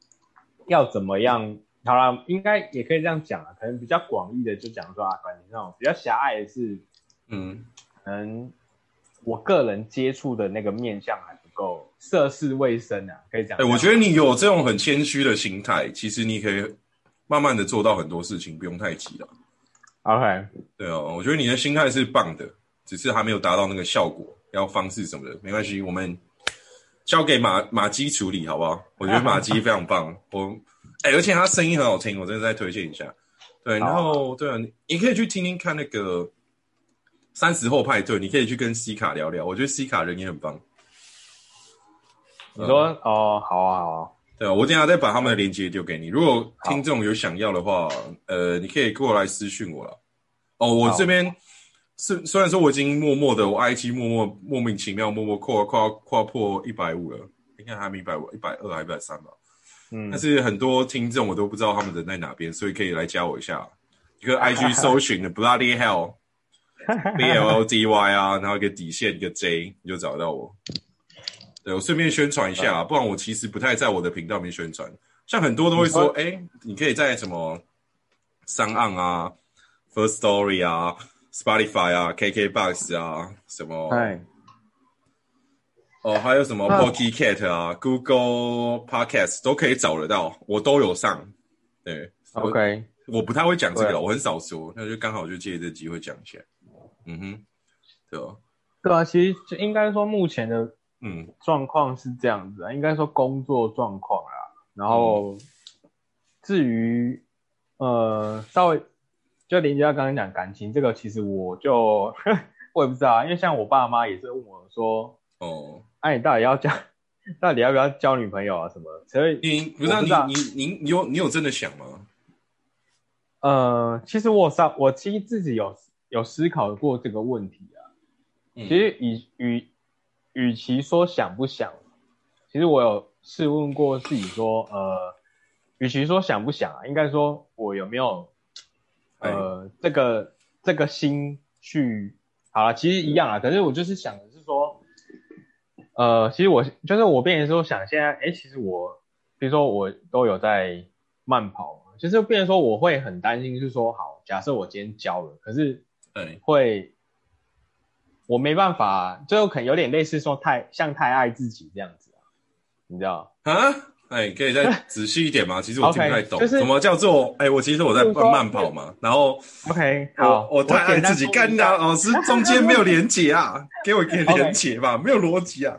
要怎么样。好啦，应该也可以这样讲啊，可能比较广义的就讲说啊，感情上比较狭隘的是，嗯，可能我个人接触的那个面向还不够涉世未深啊，可以讲哎、。我觉得你有这种很谦虚的心态，其实你可以慢慢的做到很多事情，不用太急了。OK，对哦，我觉得你的心态是棒的，只是还没有达到那个效果。要方式什么的，没关系，我们交给马马基处理好不好？我觉得马基非常棒，我哎、而且他声音很好听，我真的再推荐一下。对，然后对啊，你你可以去听听看那个三十后派对，你可以去跟西卡聊聊，我觉得西卡人也很棒。你说哦，好啊，好啊，对啊，我等下再把他们的链接丢给你。如果听众有想要的话，呃，你可以过来私讯我了。哦，我这边是虽然说我已经默默的，我 IG 默默莫名其妙默默跨跨跨破一百五了，应该还没一百五，一百二还一百三吧。嗯但，是很多听众我都不知道他们人在哪边，所以可以来加我一下。一个 IG 搜寻的 Bloody Hell B L D Y 啊，然后一个底线一个 J，你就找到我。对我顺便宣传一下，不然我其实不太在我的频道里面宣传。像很多都会说，哎、你可以在什么商岸啊、First Story 啊、Spotify 啊、KKBox 啊，什么哎，哦，还有什么 Pocket Cat 啊、Google Podcast 都可以找得到，我都有上。对 OK，我不太会讲这个，我很少说，那就刚好就借这机会讲一下。嗯哼，对吧？对啊，其实就应该说目前的嗯状况是这样子啊，应该说工作状况啦，然后至于呃稍微就连接到刚刚讲感情这个，其实我就 我也不知道啊，因为像我爸妈也是问我说，哦，哎、你到底要交，到底要不要交女朋友啊什么？所以你不是、啊、我不知道你你你你有你有真的想吗？呃，其实我上我其实自己有有思考过这个问题啊。嗯其实以与与其说想不想，其实我有试问过自己说，呃，与其说想不想啊，应该说我有没有呃这个这个心去好了，其实一样啊。可是我就是想的是说，呃，其实我就是我变成说想现在，哎，其实我比如说我都有在慢跑其，就是变成说我会很担心，是说好，假设我今天交了，可是哎会，我没办法，最后可能有点类似说太像太爱自己这样子啊，你知道？啊，哎，可以再 仔细一点吗？其实我听不太懂 OK，就是什么叫做哎，我其实我在就是说慢跑嘛，然后 OK，好，我我太爱自己干的，老师中间没有连结啊，给我一个连结吧，没有逻辑啊。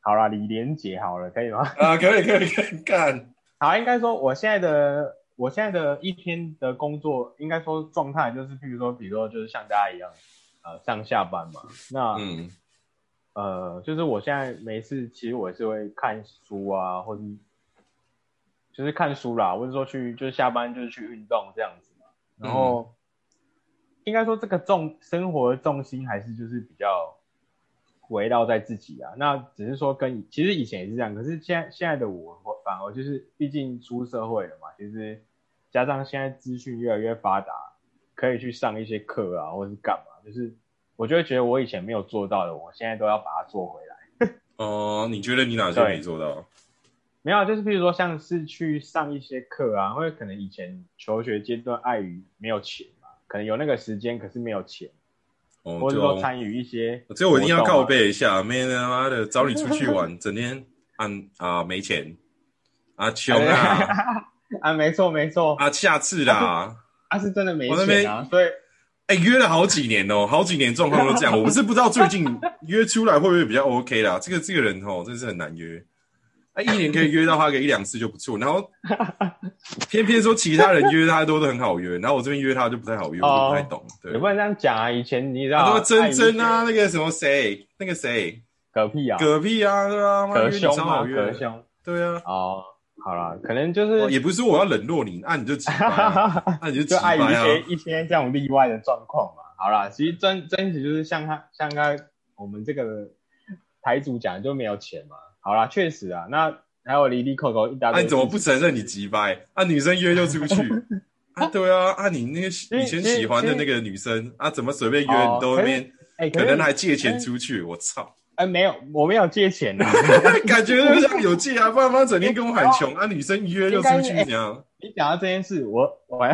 好了，李连杰好了，可以吗？啊，可以可以可以干，好，应该说我现在的我现在的一天的工作，应该说状态就是，譬如说，比如说就是像大家一样，呃，上下班嘛。那、嗯呃，就是我现在没事，其实我也是会看书啊，或者就是看书啦，或者说去就是下班就是去运动这样子嘛。然后、应该说这个重生活的重心还是就是比较围绕在自己啊。那只是说跟其实以前也是这样，可是现在现在的我我反而就是毕竟出社会了嘛，其实加上现在资讯越来越发达，可以去上一些课啊，或是干嘛，就是我就会觉得我以前没有做到的，我现在都要把它做回来。哦，你觉得你哪些没做到？没有啊，就是譬如说像是去上一些课啊，或者可能以前求学阶段碍于没有钱嘛，可能有那个时间，可是没有钱，哦，或者就说参与一些、这我一定要告。背一下，妹他妈的找你出去玩，整天按啊没钱啊穷啊 啊，没错没错，啊下次啦，啊是真的没钱啊，所以哎约了好几年哦，好几年状况都这样，我是不知道最近约出来会不会比较 OK 啦。这个这个人哦，真是很难约，啊一年可以约到他个一两次就不错，然后偏偏说其他人约他都都很好约，然后我这边约他就不太好约，我就不太懂，对也。不能这样讲啊。以前你知啊，道那个珍珍啊，那个什么谁，那个谁，嗝屁啊，嗝屁啊，对啊，妈约你隔胸啊，超好约的，隔胸对啊。哦，好啦，可能就哦是也不是说我要冷落你，那、你就急掰、啊，那、你就急就碍于掰啊。一些一些这种例外的状况嘛。好啦，其实真真实就是像他像他我们这个台主讲就没有钱嘛。好啦，确实啊，那还有离离扣扣一大堆那、堆。你怎么不承认你急掰？啊，女生约就出去。啊，对啊，啊，你那个以前喜欢的那个女生啊，怎么随便约哦你都那边，哎、可能还借钱出去，我操！哎、没有，我没有借钱啊。感觉就像有借啊，不然他整天跟我喊穷 啊，女生一约就出去，这样。你讲到这件事，我我还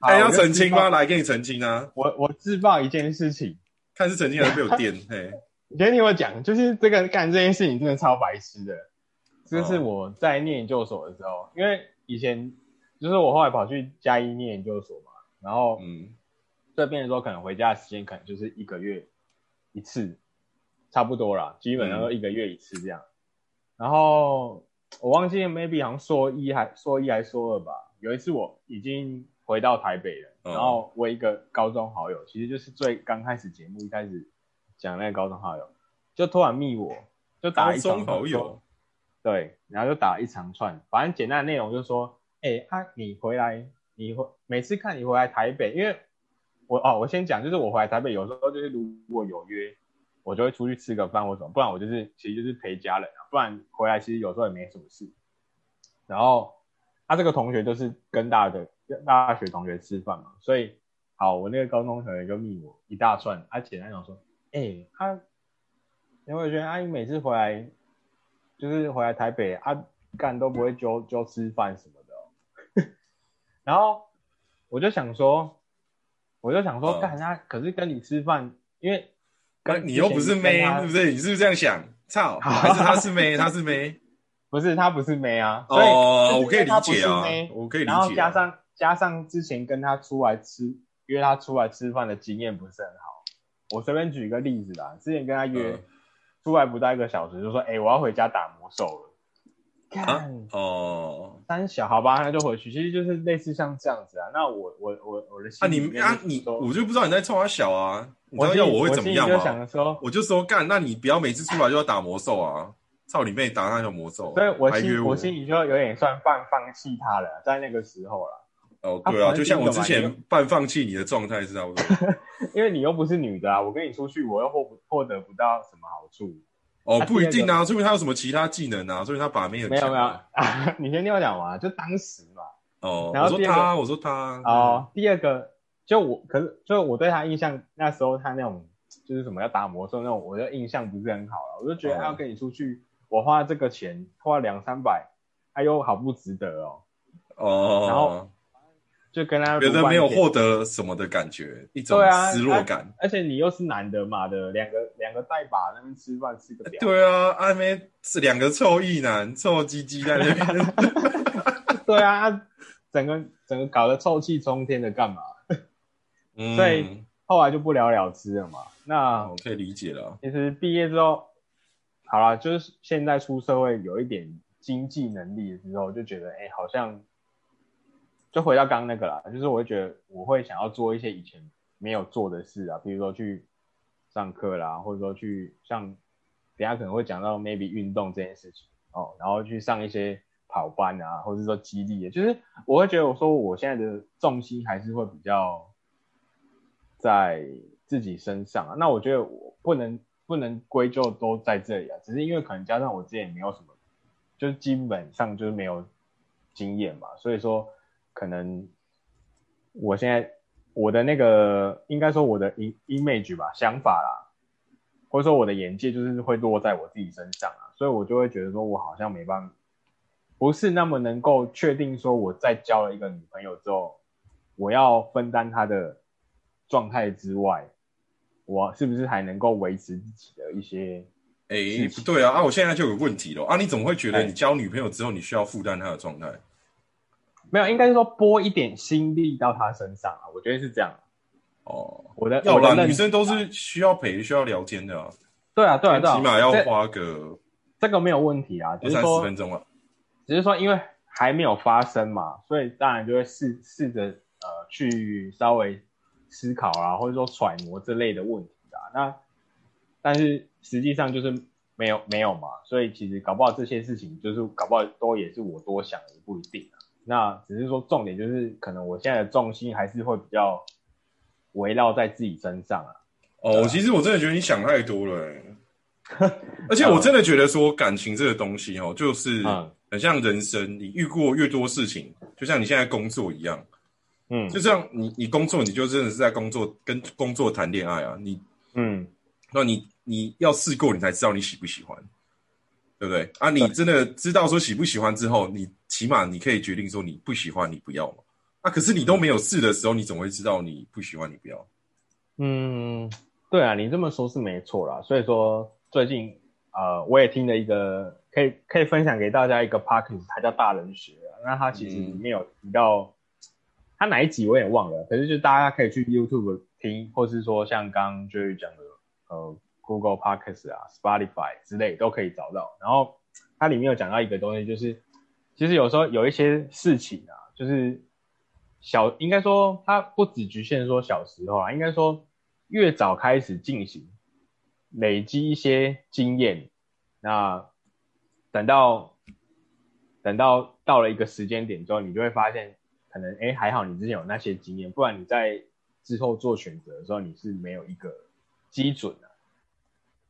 哎，要澄清吗？来，给你澄清啊，我我自爆一件事情，看是澄清还是被我电。嘿，你先听我讲，就是这个干这件事情真的超白痴的。这是哦我在念研究所的时候，因为以前就是我后来跑去嘉义念研究所嘛，然后嗯，这边的时候可能回家的时间可能就是一个月一次，差不多啦，基本上都一个月一次这样。然后我忘记 maybe 好像说一还说一还说二吧。有一次我已经回到台北了，然后我一个高中好友，其实就是最刚开始节目一开始讲那个高中好友，就突然密我，就打一长好友，对，然后就打一长串，反正简单的内容就是说，哎，他你回来，你回每次看你回来台北，因为我哦，我先讲，就是我回来台北有时候就是如果有约。我就会出去吃个饭或什么，不然我就是其实就是陪家人啊，不然回来其实有时候也没什么事。然后他这个同学就是跟大的大学同学吃饭嘛，所以好，我那个高中同学就密我一大串，而且他讲说，哎，他因为我觉得阿姨每次回来就是回来台北啊，干都不会揪揪吃饭什么的。然后我就想说，我就想说，干他可是跟你吃饭，因为。你又不是妹，是不是？你是不是这样想？操，还是他是妹，他是妹？不是，他不是妹啊。哦，我可以理解啊，我可以理解。然后加上加上之前跟他出来吃，约他出来吃饭的经验不是很好。我随便举一个例子啦，之前跟他约出来不到一个小时，就说：“哎，我要回家打魔兽了。”看哦，三小好吧，那就回去。其实就是类似像这样子啊。那我我我我的啊，你啊你，我就不知道你在冲他小啊。你知道要我会怎么样吗？我就想说我就说干，那你不要每次出来就要打魔兽啊！操你妹，打那个魔兽。所以我心我心里就有点算半放弃他了，在那个时候了。哦，对啊，就像我之前半放弃你的状态是差不多。因为你又不是女的啊，我跟你出去，我又获不获得不到什么好处。哦，不一定啊，说明他有什么其他技能啊，所以他把妹有没有没有，你先听我讲完，就当时嘛。哦，然后我说他，我说他。哦，第二个就我，可是就我对他印象，那时候他那种就是什么要打魔兽那种，我的印象不是很好了。我就觉得他要跟你出去，我花这个钱花两三百，哎呦，好不值得哦。哦，然后。就跟他觉得没有获得什么的感觉，一种失落感。而且你又是男的嘛的，两个两个带把那边吃饭吃个屌。对啊，那边是两个臭意男，臭鸡鸡在那边。对啊，整个整个搞得臭气冲天的干嘛？嗯所以后来就不了了之了嘛。那我可以理解了。其实毕业之后，好了，就是现在出社会有一点经济能力之后，就觉得哎，好像。就回到刚刚那个啦，就是我会觉得我会想要做一些以前没有做的事啊，比如说去上课啦，或者说去像等下可能会讲到 maybe 运动这件事情哦，然后去上一些跑班啊，或者说激励，就是我会觉得我说我现在的重心还是会比较在自己身上啊。那我觉得我不能不能归咎都在这里啊，只是因为可能加上我之前没有什么，就是基本上就是没有经验嘛，所以说。可能我现在我的那个应该说我的 image 吧想法啦，或者说我的眼界就是会落在我自己身上啊，所以我就会觉得说我好像没办法，不是那么能够确定说我在交了一个女朋友之后，我要分担她的状态之外，我是不是还能够维持自己的一些？哎，不对啊啊！我现在就有问题了啊！你怎么会觉得你交女朋友之后你需要负担她的状态？没有，应该是说拨一点心力到他身上啊，我觉得是这样。哦，我的要啦，女生都是需要陪、需要聊天的啊。对啊，对啊，起码要花个这个没有问题啊，只是说十分钟啊。只是说因为还没有发生嘛，所以当然就会试试着呃去稍微思考啊，或者说揣摩这类的问题啊。那但是实际上就是没有没有嘛，所以其实搞不好这些事情就是搞不好都也是我多想也，不一定。那只是说重点就是，可能我现在的重心还是会比较围绕在自己身上啊。哦，其实我真的觉得你想太多了，而且我真的觉得说感情这个东西哦，就是很像人生，你遇过越多事情，就像你现在工作一样，嗯，就像你你工作，你就真的是在工作跟工作谈恋爱啊，你嗯，那你你要试过，你才知道你喜不喜欢。对不对啊？你真的知道说喜不喜欢之后，你起码你可以决定说你不喜欢，你不要嘛。啊，可是你都没有试的时候，你怎么会知道你不喜欢，你不要？嗯，对啊，你这么说是没错啦。所以说最近呃，我也听了一个可以可以分享给大家一个 p a c k g e 它叫大人学啊。那它其实里面有提到，它哪一集我也忘了，可是就大家可以去 YouTube 听，或是说像刚刚 Jerry 讲的，呃。Google Podcast 啊、Spotify 之类都可以找到。然后它里面有讲到一个东西，就是其实有时候有一些事情啊，就是小应该说它不只局限说小时候啊，应该说越早开始进行，累积一些经验，那等到等到到了一个时间点之后，你就会发现，可能哎还好你之前有那些经验，不然你在之后做选择的时候，你是没有一个基准的。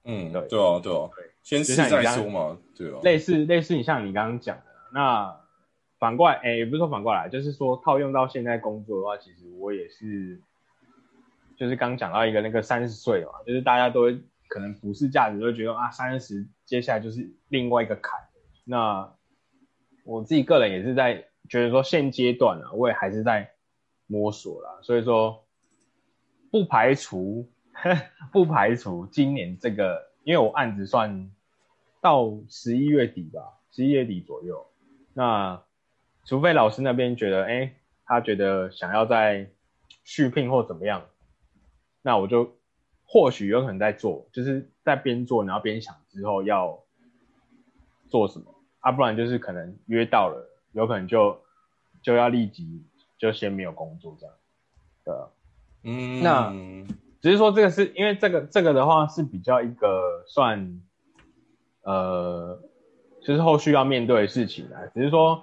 嗯，对对啊，对啊，对，先试再说嘛，对啊，类似类似你像你刚刚讲的，那反过来，哎，也不是说反过来，就是说套用到现在工作的话，其实我也是，就是刚讲到一个那个三十岁嘛，就是大家都会可能不是价值都会觉得啊，三十接下来就是另外一个坎。那我自己个人也是在觉得说现阶段啊，我也还是在摸索啦，所以说不排除 不排除今年这个，因为我案子算到十一月底吧，十一月底左右，那除非老师那边觉得，哎，他觉得想要再续聘或怎么样，那我就或许有可能在做，就是在边做然后边想之后要做什么。啊，不然就是可能约到了，有可能就就要立即就先没有工作这样，对啊，嗯，那只是说这个是因为这个这个的话是比较一个算，呃，就是后续要面对的事情啊，只是说，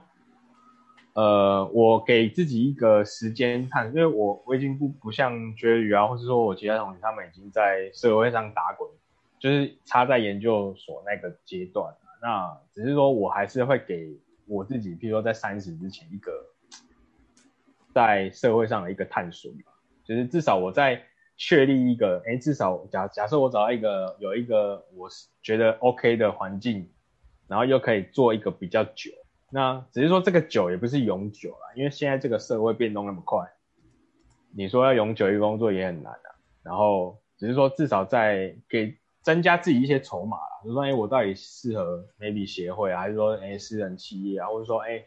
呃，我给自己一个时间看，因为我我已经不不像绝宇啊，或是说我其他同学他们已经在社会上打滚，就是插在研究所那个阶段。那只是说，我还是会给我自己，譬如说在三十之前一个在社会上的一个探索吧，就是至少我在确立一个，哎，至少假假设我找到一个有一个我觉得 OK 的环境，然后又可以做一个比较久，那只是说这个久也不是永久啦，因为现在这个社会变动那么快，你说要永久一个工作也很难啊。然后只是说至少在给。增加自己一些筹码啦，就说哎，我到底适合 maybe 协会啊，还是说哎私人企业啊，或者说哎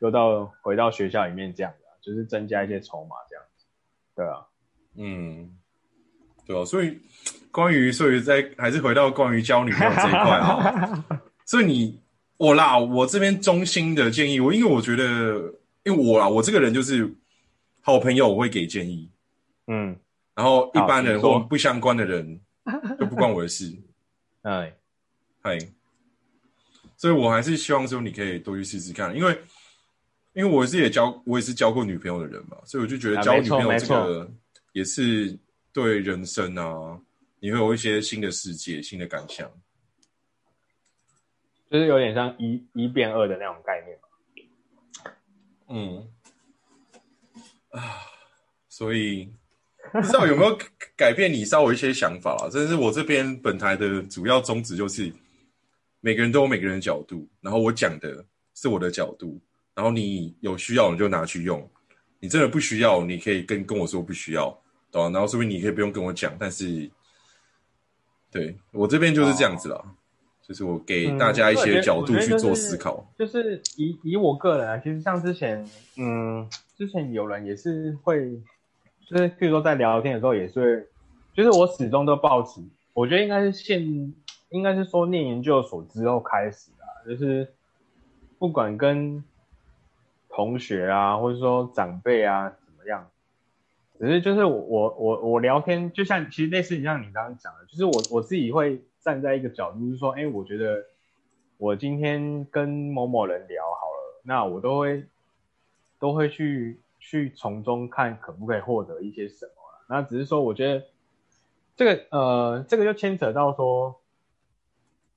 又到回到学校里面这样的，就是增加一些筹码这样子，对啊，嗯，对啊，所以关于所以在还是回到关于交女朋友这一块啊，所以你我啦，我这边衷心的建议，我因为我觉得，因为我啦，我这个人就是好朋友我会给建议，嗯，然后一般人或不相关的人。就不关我的事，哎，嗨，所以我还是希望说你可以多去试试看，因为因为我是也交我也是交过女朋友的人嘛，所以我就觉得交女朋友这个也是对人生啊，你会有一些新的世界、新的感想，就是有点像一一变二的那种概念嗯，啊，所以。不知道有没有 改变你稍微一些想法啊？真是我这边本台的主要宗旨就是，每个人都有每个人的角度，然后我讲的是我的角度，然后你有需要你就拿去用，你真的不需要你可以跟跟我说不需要，懂吧？然后说不定你可以不用跟我讲，但是，对我这边就是这样子了，就是我给大家一些角度去做思考。就是以以我个人啊，其实像之前，嗯，之前有人也是会。就是，譬如说在聊天的时候，也是会，就是我始终都保持，我觉得应该是现，应该是说念研究所之后开始啊，就是不管跟同学啊，或者说长辈啊怎么样，只是就是我我我我聊天，就像其实类似你像你刚刚讲的，就是我我自己会站在一个角度，就是说，哎，我觉得我今天跟某某人聊好了，那我都会都会去。去从中看可不可以获得一些什么那只是说，我觉得这个呃，这个就牵扯到说，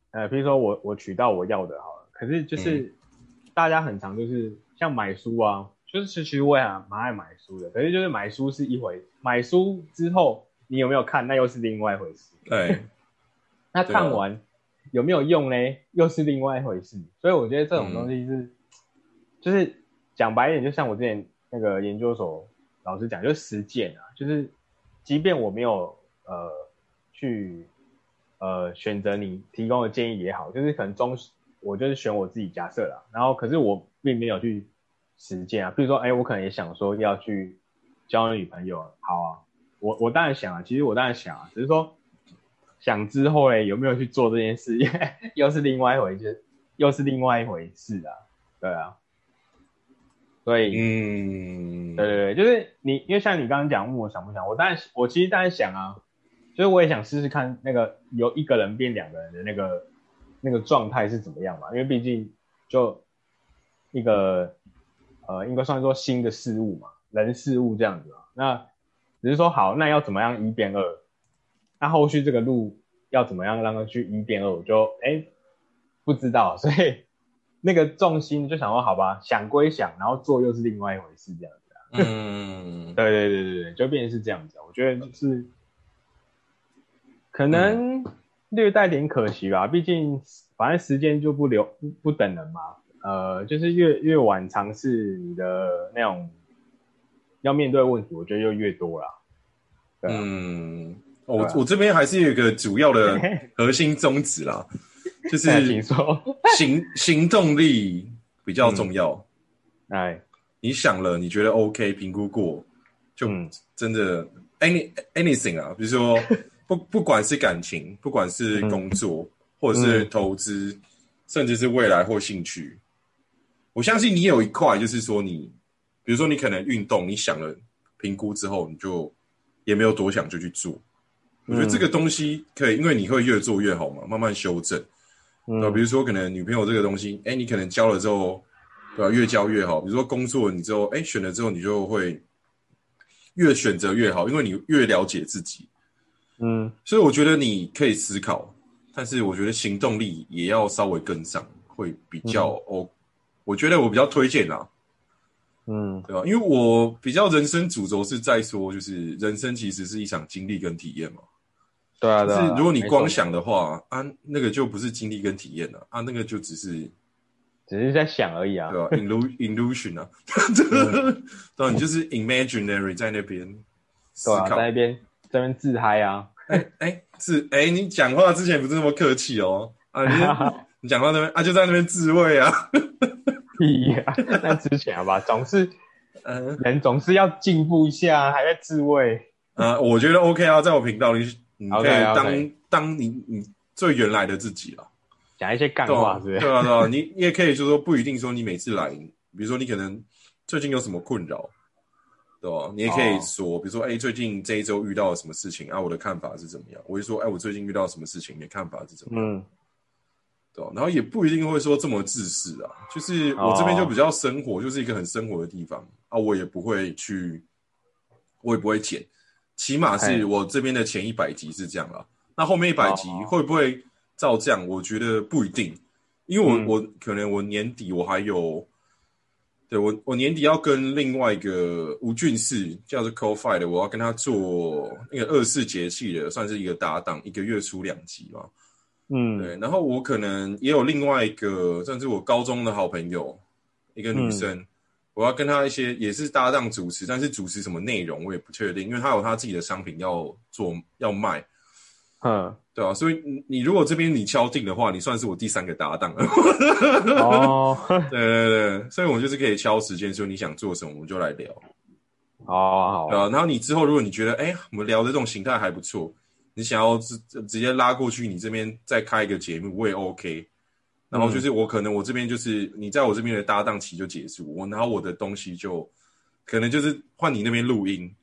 呃，比如说我我取到我要的好了，可是就是大家很常就是像买书啊，就是其实我也蛮爱买书的，可是就是买书是一回，买书之后你有没有看，那又是另外一回事。对，那看完有没有用呢，又是另外一回事。所以我觉得这种东西是，就是讲白一点，就像我之前。那个研究所老师讲，就是实践啊，就是即便我没有呃去呃选择你提供的建议也好，就是可能中我就是选我自己假设啦，然后可是我并没有去实践啊。比如说，哎，我可能也想说要去交女朋友，好啊，我我当然想啊，其实我当然想啊，只是说想之后嘞有没有去做这件事，又是另外一回事，又是另外一回事啊。对啊，所以嗯，对对对，就是你，因为像你刚刚讲问我想不想，我当然我其实当然想啊，所以我也想试试看那个由一个人变两个人的那个那个状态是怎么样嘛，因为毕竟就一个呃，应该算作新的事物嘛，人事物这样子啊。那只是说好，那要怎么样一变二？那后续这个路要怎么样让它去一变二？我就哎不知道，所以那个重心就想说好吧，想归想，然后做又是另外一回事，这样子啊。嗯，对对对对对，就变成是这样子啊。我觉得就是可能略带点可惜吧，毕竟反正时间就不留不不等人嘛。呃，就是越越晚尝试你的那种要面对的问题，我觉得就越多啦。对啊嗯，我啊我这边还是有一个主要的 核心宗旨啦，就是说。行行动力比较重要。哎，你想了，你觉得 OK，评估过，就嗯真的 any anything 啊，比如说不不管是感情，不管是工作，或者是投资，甚至是未来或兴趣，我相信你有一块就是说你，比如说你可能运动，你想了评估之后，你就也没有多想就去做。我觉得这个东西可以，因为你会越做越好嘛，慢慢修正。对吧？比嗯如说可能女朋友这个东西，哎，你可能交了之后，对吧？越交越好。比如说工作，你之后，哎，选了之后，你就会越选择越好，因为你越了解自己。嗯所以我觉得你可以思考，但是我觉得行动力也要稍微跟上，会比较哦。我觉得我比较推荐啊，嗯对吧？因为我比较人生主轴是在说，就是人生其实是一场经历跟体验嘛。对啊，就是对啊。如果你，光想的话啊，那个就不是经历跟体验了啊，那个就只是只是在想而已啊对。吧？illu illusion 啊，对啊，你就是 imaginary 在那边思对啊，考在。那边在那边自嗨啊。哎哎，是哎，你讲话之前不是那么客气哦啊，你 你讲话那边啊，就在那边自慰啊，屁呀、那之前好吧，总是嗯人总是要进步一下，还在自慰。呃，我觉得 OK 啊，在我频道里你可以当当你你最原来的自己了。讲一些干话，是不是？对啊，对啊，你你也可以就是说不一定说你每次来，比如说你可能最近有什么困扰，对吧？你也可以哦说，比如说哎，最近这一周遇到了什么事情啊？我的看法是怎么样？我会说哎，我最近遇到什么事情，你的看法是怎么样？嗯对吧？然后也不一定会说这么自私啊，就是我这边就比较生活，就是一个很生活的地方啊，我也不会去，我也不会剪，起码是我这边的前一百集是这样啦。那后面一百集哦会不会照这样？我觉得不一定，因为我、嗯我可能我年底我还有，对我我年底要跟另外一个吴俊士叫做 Co Fi 的，我要跟他做那个二四节气的，算是一个搭档，一个月出两集嘛。嗯，对，然后我可能也有另外一个，算是我高中的好朋友，一个女生，我要跟她一些也是搭档主持，但是主持什么内容我也不确定，因为她有她自己的商品要做要卖，嗯，对啊、所以你你如果这边你敲定的话，你算是我第三个搭档了。哦，对对对，所以我们就是可以敲时间，说你想做什么，我们就来聊，好好，对啊，然后你之后如果你觉得，哎，我们聊的这种形态还不错，你想要直直接拉过去，你这边再开一个节目，我也 OK。然后就是我可能我这边就是你在我这边的搭档期就结束，我拿我的东西就可能就是换你那边录音，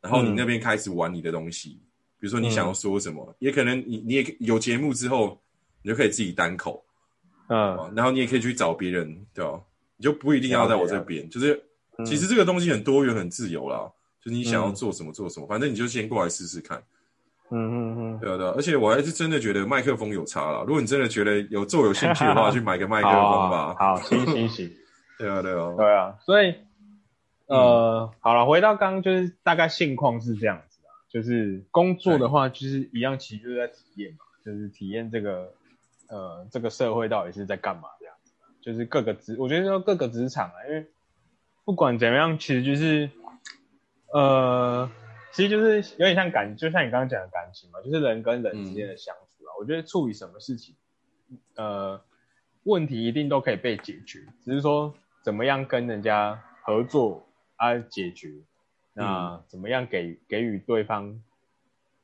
然后你那边开始玩你的东西，比如说你想要说什么，也可能你你也有节目之后，你就可以自己单口，嗯。啊然后你也可以去找别人，对吧？你就不一定要在我这边，就是嗯。其实这个东西很多元、很自由啦，就是你想要做什么做什么，反正你就先过来试试看，嗯嗯嗯，对啊对啊。而且我还是真的觉得麦克风有差了，如果你真的觉得有做有兴趣的话，去买个麦克风吧。好，好行行行，对啊对啊，对啊，所以呃，好了，回到刚刚就是大概现况是这样子啊，就是工作的话，就是一样，其实就是在体验嘛，就是体验这个呃这个社会到底是在干嘛这样子啊，就是各个职，我觉得说各个职场啊，因为不管怎么样，其实就是呃，其实就是有点像感，就像你刚刚讲的感情嘛，就是人跟人之间的相处啊，我觉得处理什么事情，呃，问题一定都可以被解决，只是说怎么样跟人家合作啊解决，那怎么样给给予对方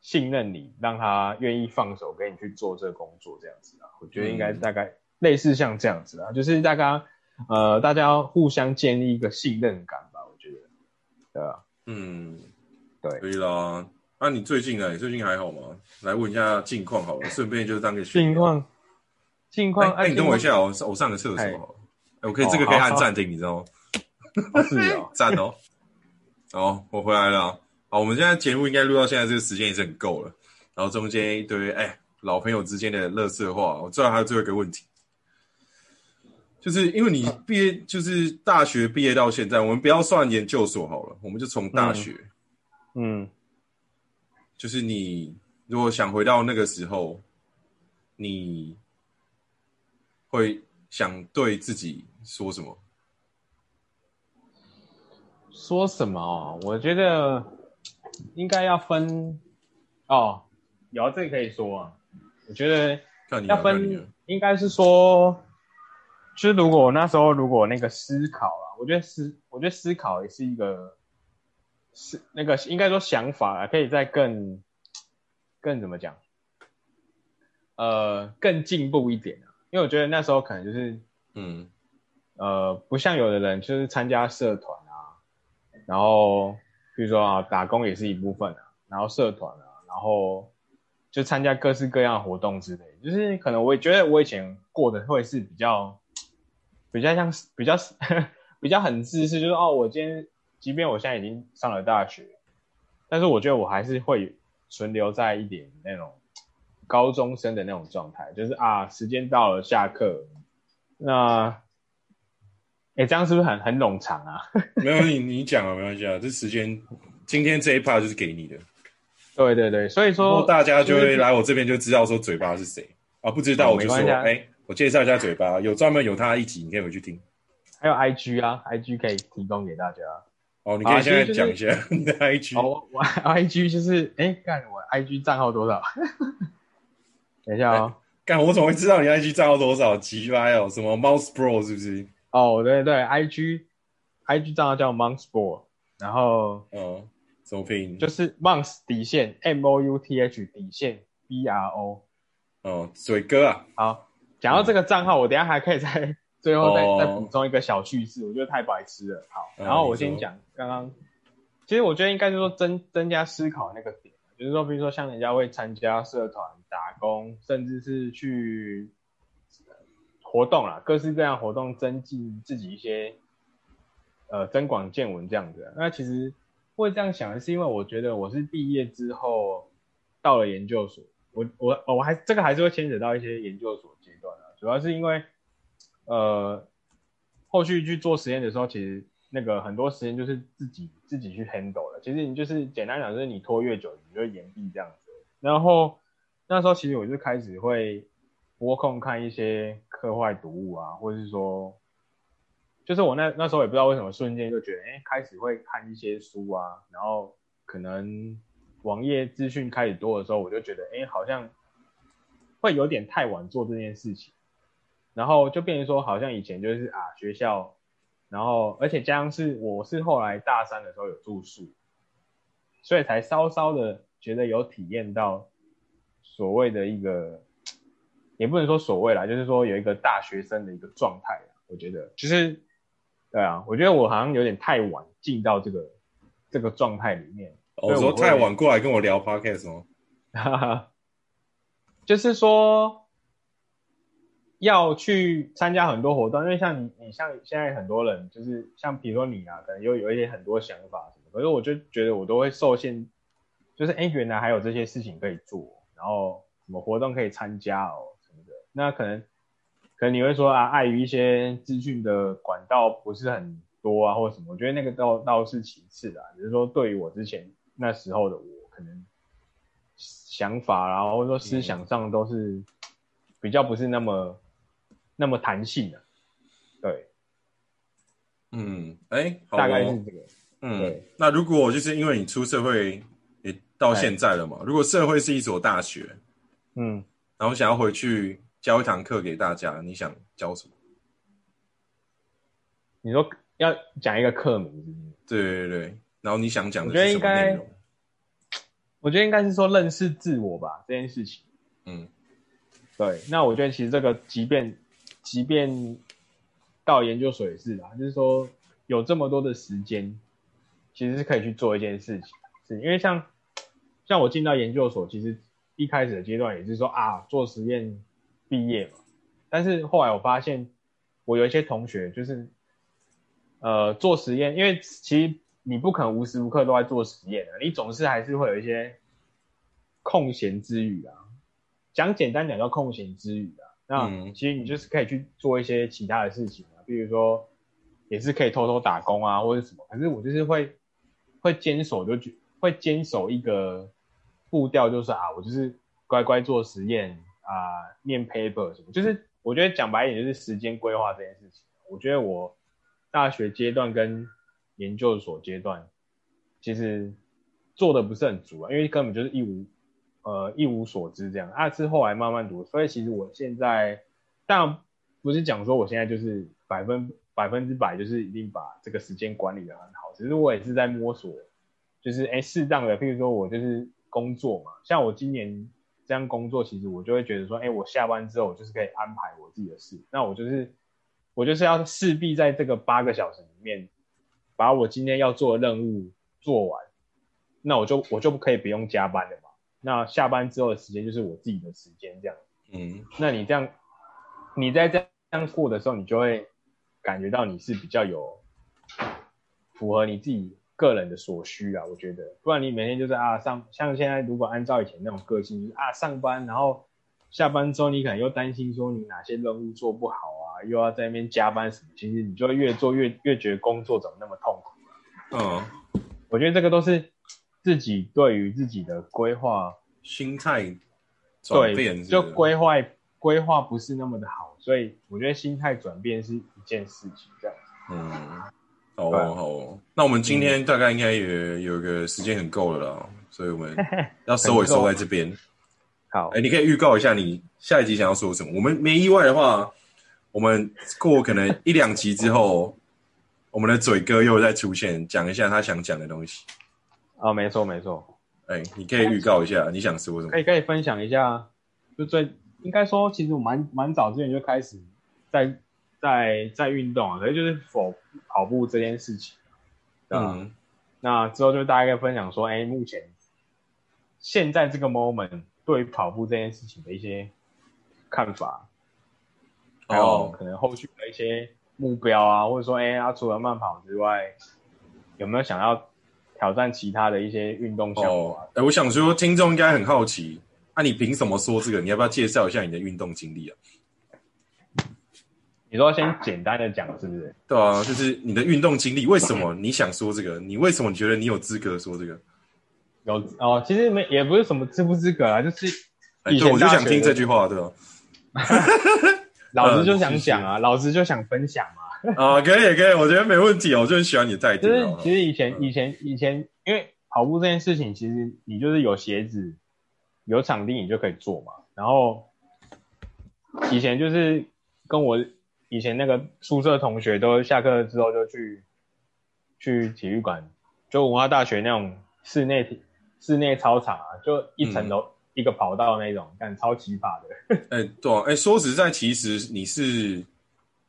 信任你，让他愿意放手给你去做这个工作，这样子啊，我觉得应该大概类似像这样子啊，就是大家呃，大家要互相建立一个信任感吧，我觉得，对吧？嗯，对可以啦。那、你最近呢？你最近还好吗？来问一下近况好了，顺便就是当个近况，近况，哎，哎，你等我一下我，我上个厕所哎好了。哎，我可以这个可以按暂停，你知道吗？况 是哦，赞哦。好，我回来了啊。好，我们现在节目应该录到现在这个时间也是很够了。然后中间一堆哎老朋友之间的乐色话，我知道还有最后一个问题，就是因为你毕业就是大学毕业到现在，我们不要算研究所好了，我们就从大学，嗯，就是你如果想回到那个时候，你会想对自己说什么？说什么哦？我觉得应该要分哦，有这个可以说啊。我觉得要分，应该是说，就是如果那时候如果那个思考啊，我觉得思，我觉得思考也是一个是那个应该说想法啊，可以再更更怎么讲？呃，更进步一点啊。因为我觉得那时候可能就是嗯呃，不像有的人就是参加社团啊，然后比如说啊，打工也是一部分啊，然后社团啊，然后就参加各式各样的活动之类，就是可能我也觉得我以前过的会是比较比较像是比较 比较很自私，就是哦，我今天即便我现在已经上了大学，但是我觉得我还是会存留在一点那种高中生的那种状态，就是啊，时间到了，下课，那，哎，这样是不是很很冗长啊？没有你你讲啊，没关系啊，这时间今天这一 part 就是给你的，对对对，所以然说大家就就是会来我这边就知道说嘴巴是谁啊，不知道哦我就说，哎、我介绍一下嘴巴，有专门有他一集，你可以回去听。还有 IG 啊，IG 可以提供给大家。哦，你可以现在讲一下你的 IG，、哦，我我 IG 就是，哎，看我 IG 账号多少？等一下哦。干我怎么会知道你 IG 账号多少？奇葩哦，什么 Mouse Pro 是不是？哦，对对，IG IG 账号叫 Monsport，然后嗯，怎么拼？就是 Mons 底线 M O U T H 底线 B R O。哦，嘴哥啊，好，讲到这个账号，我等下还可以在最后再、哦再补充一个小趣事，我觉得太白痴了。好，嗯然后我先讲刚刚，其实我觉得应该是说增增加思考那个点，就是说，比如说像人家会参加社团、打工，甚至是去活动啦，各式各样活动，增进自己一些呃增广见闻这样子。那其实会这样想，是因为我觉得我是毕业之后到了研究所，我我哦我还这个还是会牵扯到一些研究所阶段啊，主要是因为呃后续去做实验的时候，其实那个很多实验就是自己自己去 handle 的，其实你就是简单讲，就是你拖越久，你就会延毕这样子。然后那时候其实我就开始会拨空看一些课外读物啊，或者是说，就是我那那时候也不知道为什么瞬间就觉得，哎，开始会看一些书啊，然后可能网页资讯开始多的时候，我就觉得，哎，好像会有点太晚做这件事情，然后就变成说，好像以前就是啊学校，然后而且加上是我是后来大三的时候有住宿，所以才稍稍的觉得有体验到所谓的一个，也不能说所谓啦，就是说有一个大学生的一个状态啊，我觉得就是，对啊，我觉得我好像有点太晚进到这个这个状态里面，哦我说太晚过来跟我聊 Podcast 吗。哈哈，就是说要去参加很多活动，因为像你，你像现在很多人，就是像比如说你啊，可能又有一些很多想法什么，可是我就觉得我都会受限，就是哎，原来还有这些事情可以做，然后什么活动可以参加哦什么的，那可能可能你会说啊，碍于一些资讯的管道不是很多啊，或者什么，我觉得那个倒倒是其次啦，只是说对于我之前那时候的我，可能想法啦，或者说思想上都是比较不是那么那么弹性的，对，嗯，哎，好大概哦是这个，嗯对，那如果就是因为你出社会也到现在了嘛，如果社会是一所大学，嗯，然后想要回去教一堂课给大家，你想教什么？你说要讲一个课名是不是？对对对，然后你想讲的我觉得是什么应该内容？我觉得应该是说认识自我吧，这件事情。嗯，对。那我觉得其实这个，即便即便到研究所也是啦，就是说有这么多的时间，其实是可以去做一件事情，是因为像像我进到研究所，其实一开始的阶段也是说啊，做实验毕业嘛。但是后来我发现，我有一些同学就是，呃，做实验，因为其实你不可能无时无刻都在做实验的，你总是还是会有一些空闲之余啊。讲简单讲叫空闲之余啊，那其实你就是可以去做一些其他的事情啊，比如说也是可以偷偷打工啊，或者什么。可是我就是会会坚守，就会坚守一个步调，就是啊，我就是乖乖做实验啊，念 paper 什么，就是。我觉得讲白一点就是时间规划这件事情。我觉得我大学阶段跟研究所阶段其实做的不是很足啊，因为根本就是一无呃一无所知这样。啊，是后来慢慢读，所以其实我现在但不是讲说我现在就是百分百分之百就是一定把这个时间管理的很好，只是我也是在摸索，就是哎适当的，譬如说我就是工作嘛，像我今年。这样工作，其实我就会觉得说，哎，我下班之后，我就是可以安排我自己的事。那我就是，我就是要势必在这个八个小时里面，把我今天要做的任务做完。那我就我就可以不用加班了。那下班之后的时间就是我自己的时间，这样。嗯。那你这样，你在这样过的时候，你就会感觉到你是比较有符合你自己。个人的所需啊，我觉得，不然你每天就是啊上，像现在如果按照以前那种个性，就是啊上班，然后下班之后你可能又担心说你哪些任务做不好啊，又要在那边加班什么，其实你就会越做越越觉得工作怎么那么痛苦啊。嗯，我觉得这个都是自己对于自己的规划心态转变，就规划规划不是那么的好，所以我觉得心态转变是一件事情，这样。嗯。好哦，好哦，那我们今天大概应该也有个时间很够了啦，所以我们 要收尾收在这边。好，哎，你可以预告一下你下一集想要说什么？我们没意外的话，我们过可能一两集之后，我们的嘴哥又再出现，讲一下他想讲的东西。啊，没错没错。哎，你可以预告一下你想说什么？可以可以分享一下，就最应该说，其实我蛮蛮早之前就开始在。在在运动啊，可是就是否跑步这件事情，嗯，那之后就大概分享说，哎，目前现在这个 moment 对于跑步这件事情的一些看法，还有可能后续的一些目标啊，或者说，哎，他除了慢跑之外，有没有想要挑战其他的一些运动项目啊？哎，我想说，听众应该很好奇，那你凭什么说这个？你要不要介绍一下你的运动经历啊？你说先简单的讲是不是？对啊，就是你的运动经历，为什么你想说这个？你为什么觉得你有资格说这个？有哦，其实没也不是什么资不资格啊，就是以前我就想听这句话，对吧？老子就 想讲啊，老子就想分享嘛。啊，可以可以，我觉得没问题，我就很喜欢你的态度。就是其实以前以前以前，因为跑步这件事情，其实你就是有鞋子、有场地，你就可以做嘛。然后以前就是跟我。以前那个宿舍同学都下课之后就去去体育馆，就文化大学那种室内体室内操场啊，就一层楼一个跑道那种，但超奇葩的。哎，对，哎，说实在，其实你是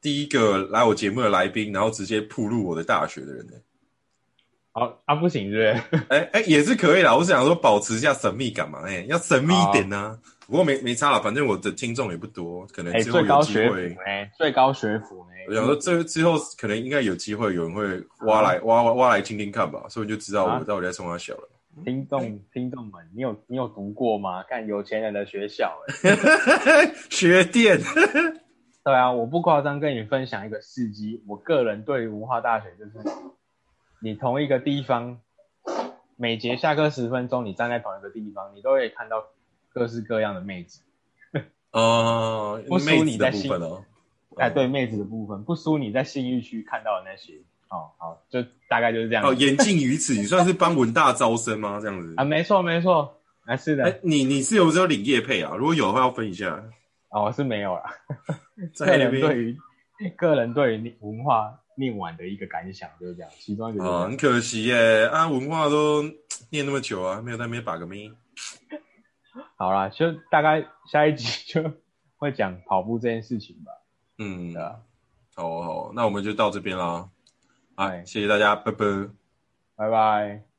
第一个来我节目的来宾，然后直接铺入我的大学的人呢。好啊，不行，对？哎 哎，也是可以啦。我是想说保持一下神秘感嘛，哎，要神秘一点呢。不过没没差了，反正我的听众也不多，可能之后有机会。哎，最高学府哎，我想说这之后可能应该有机会，有人会挖来挖挖挖来听听看吧，所以就知道我到底在冲他小了。听众听众们，你有你有读过吗？看有钱人的学校，学店。对啊，我不夸张跟你分享一个事迹，我个人对文化大学就是，你同一个地方，每节下课十分钟，你站在同一个地方，你都可以看到。各式各样的妹子，哦，不输你在部分哦，哎，对，妹子的部分不输你在信义区看到的那些，哦，好，就大概就是这样。哦，言尽于此，你算是帮文大招生吗？这样子啊，没错没错，啊是的。哎，你你是有没有领业配啊？如果有的话，要分一下。哦，我是没有啦。个人对于个人对于文化念完的一个感想就是这样，其中一个。哦，很可惜耶，啊，文化都 念那么久啊，没有在那边把个咪。好啦，就大概下一集就会讲跑步这件事情吧。嗯对，啊，好哦好哦，那我们就到这边啦。啊，哎谢谢大家，拜拜。拜拜。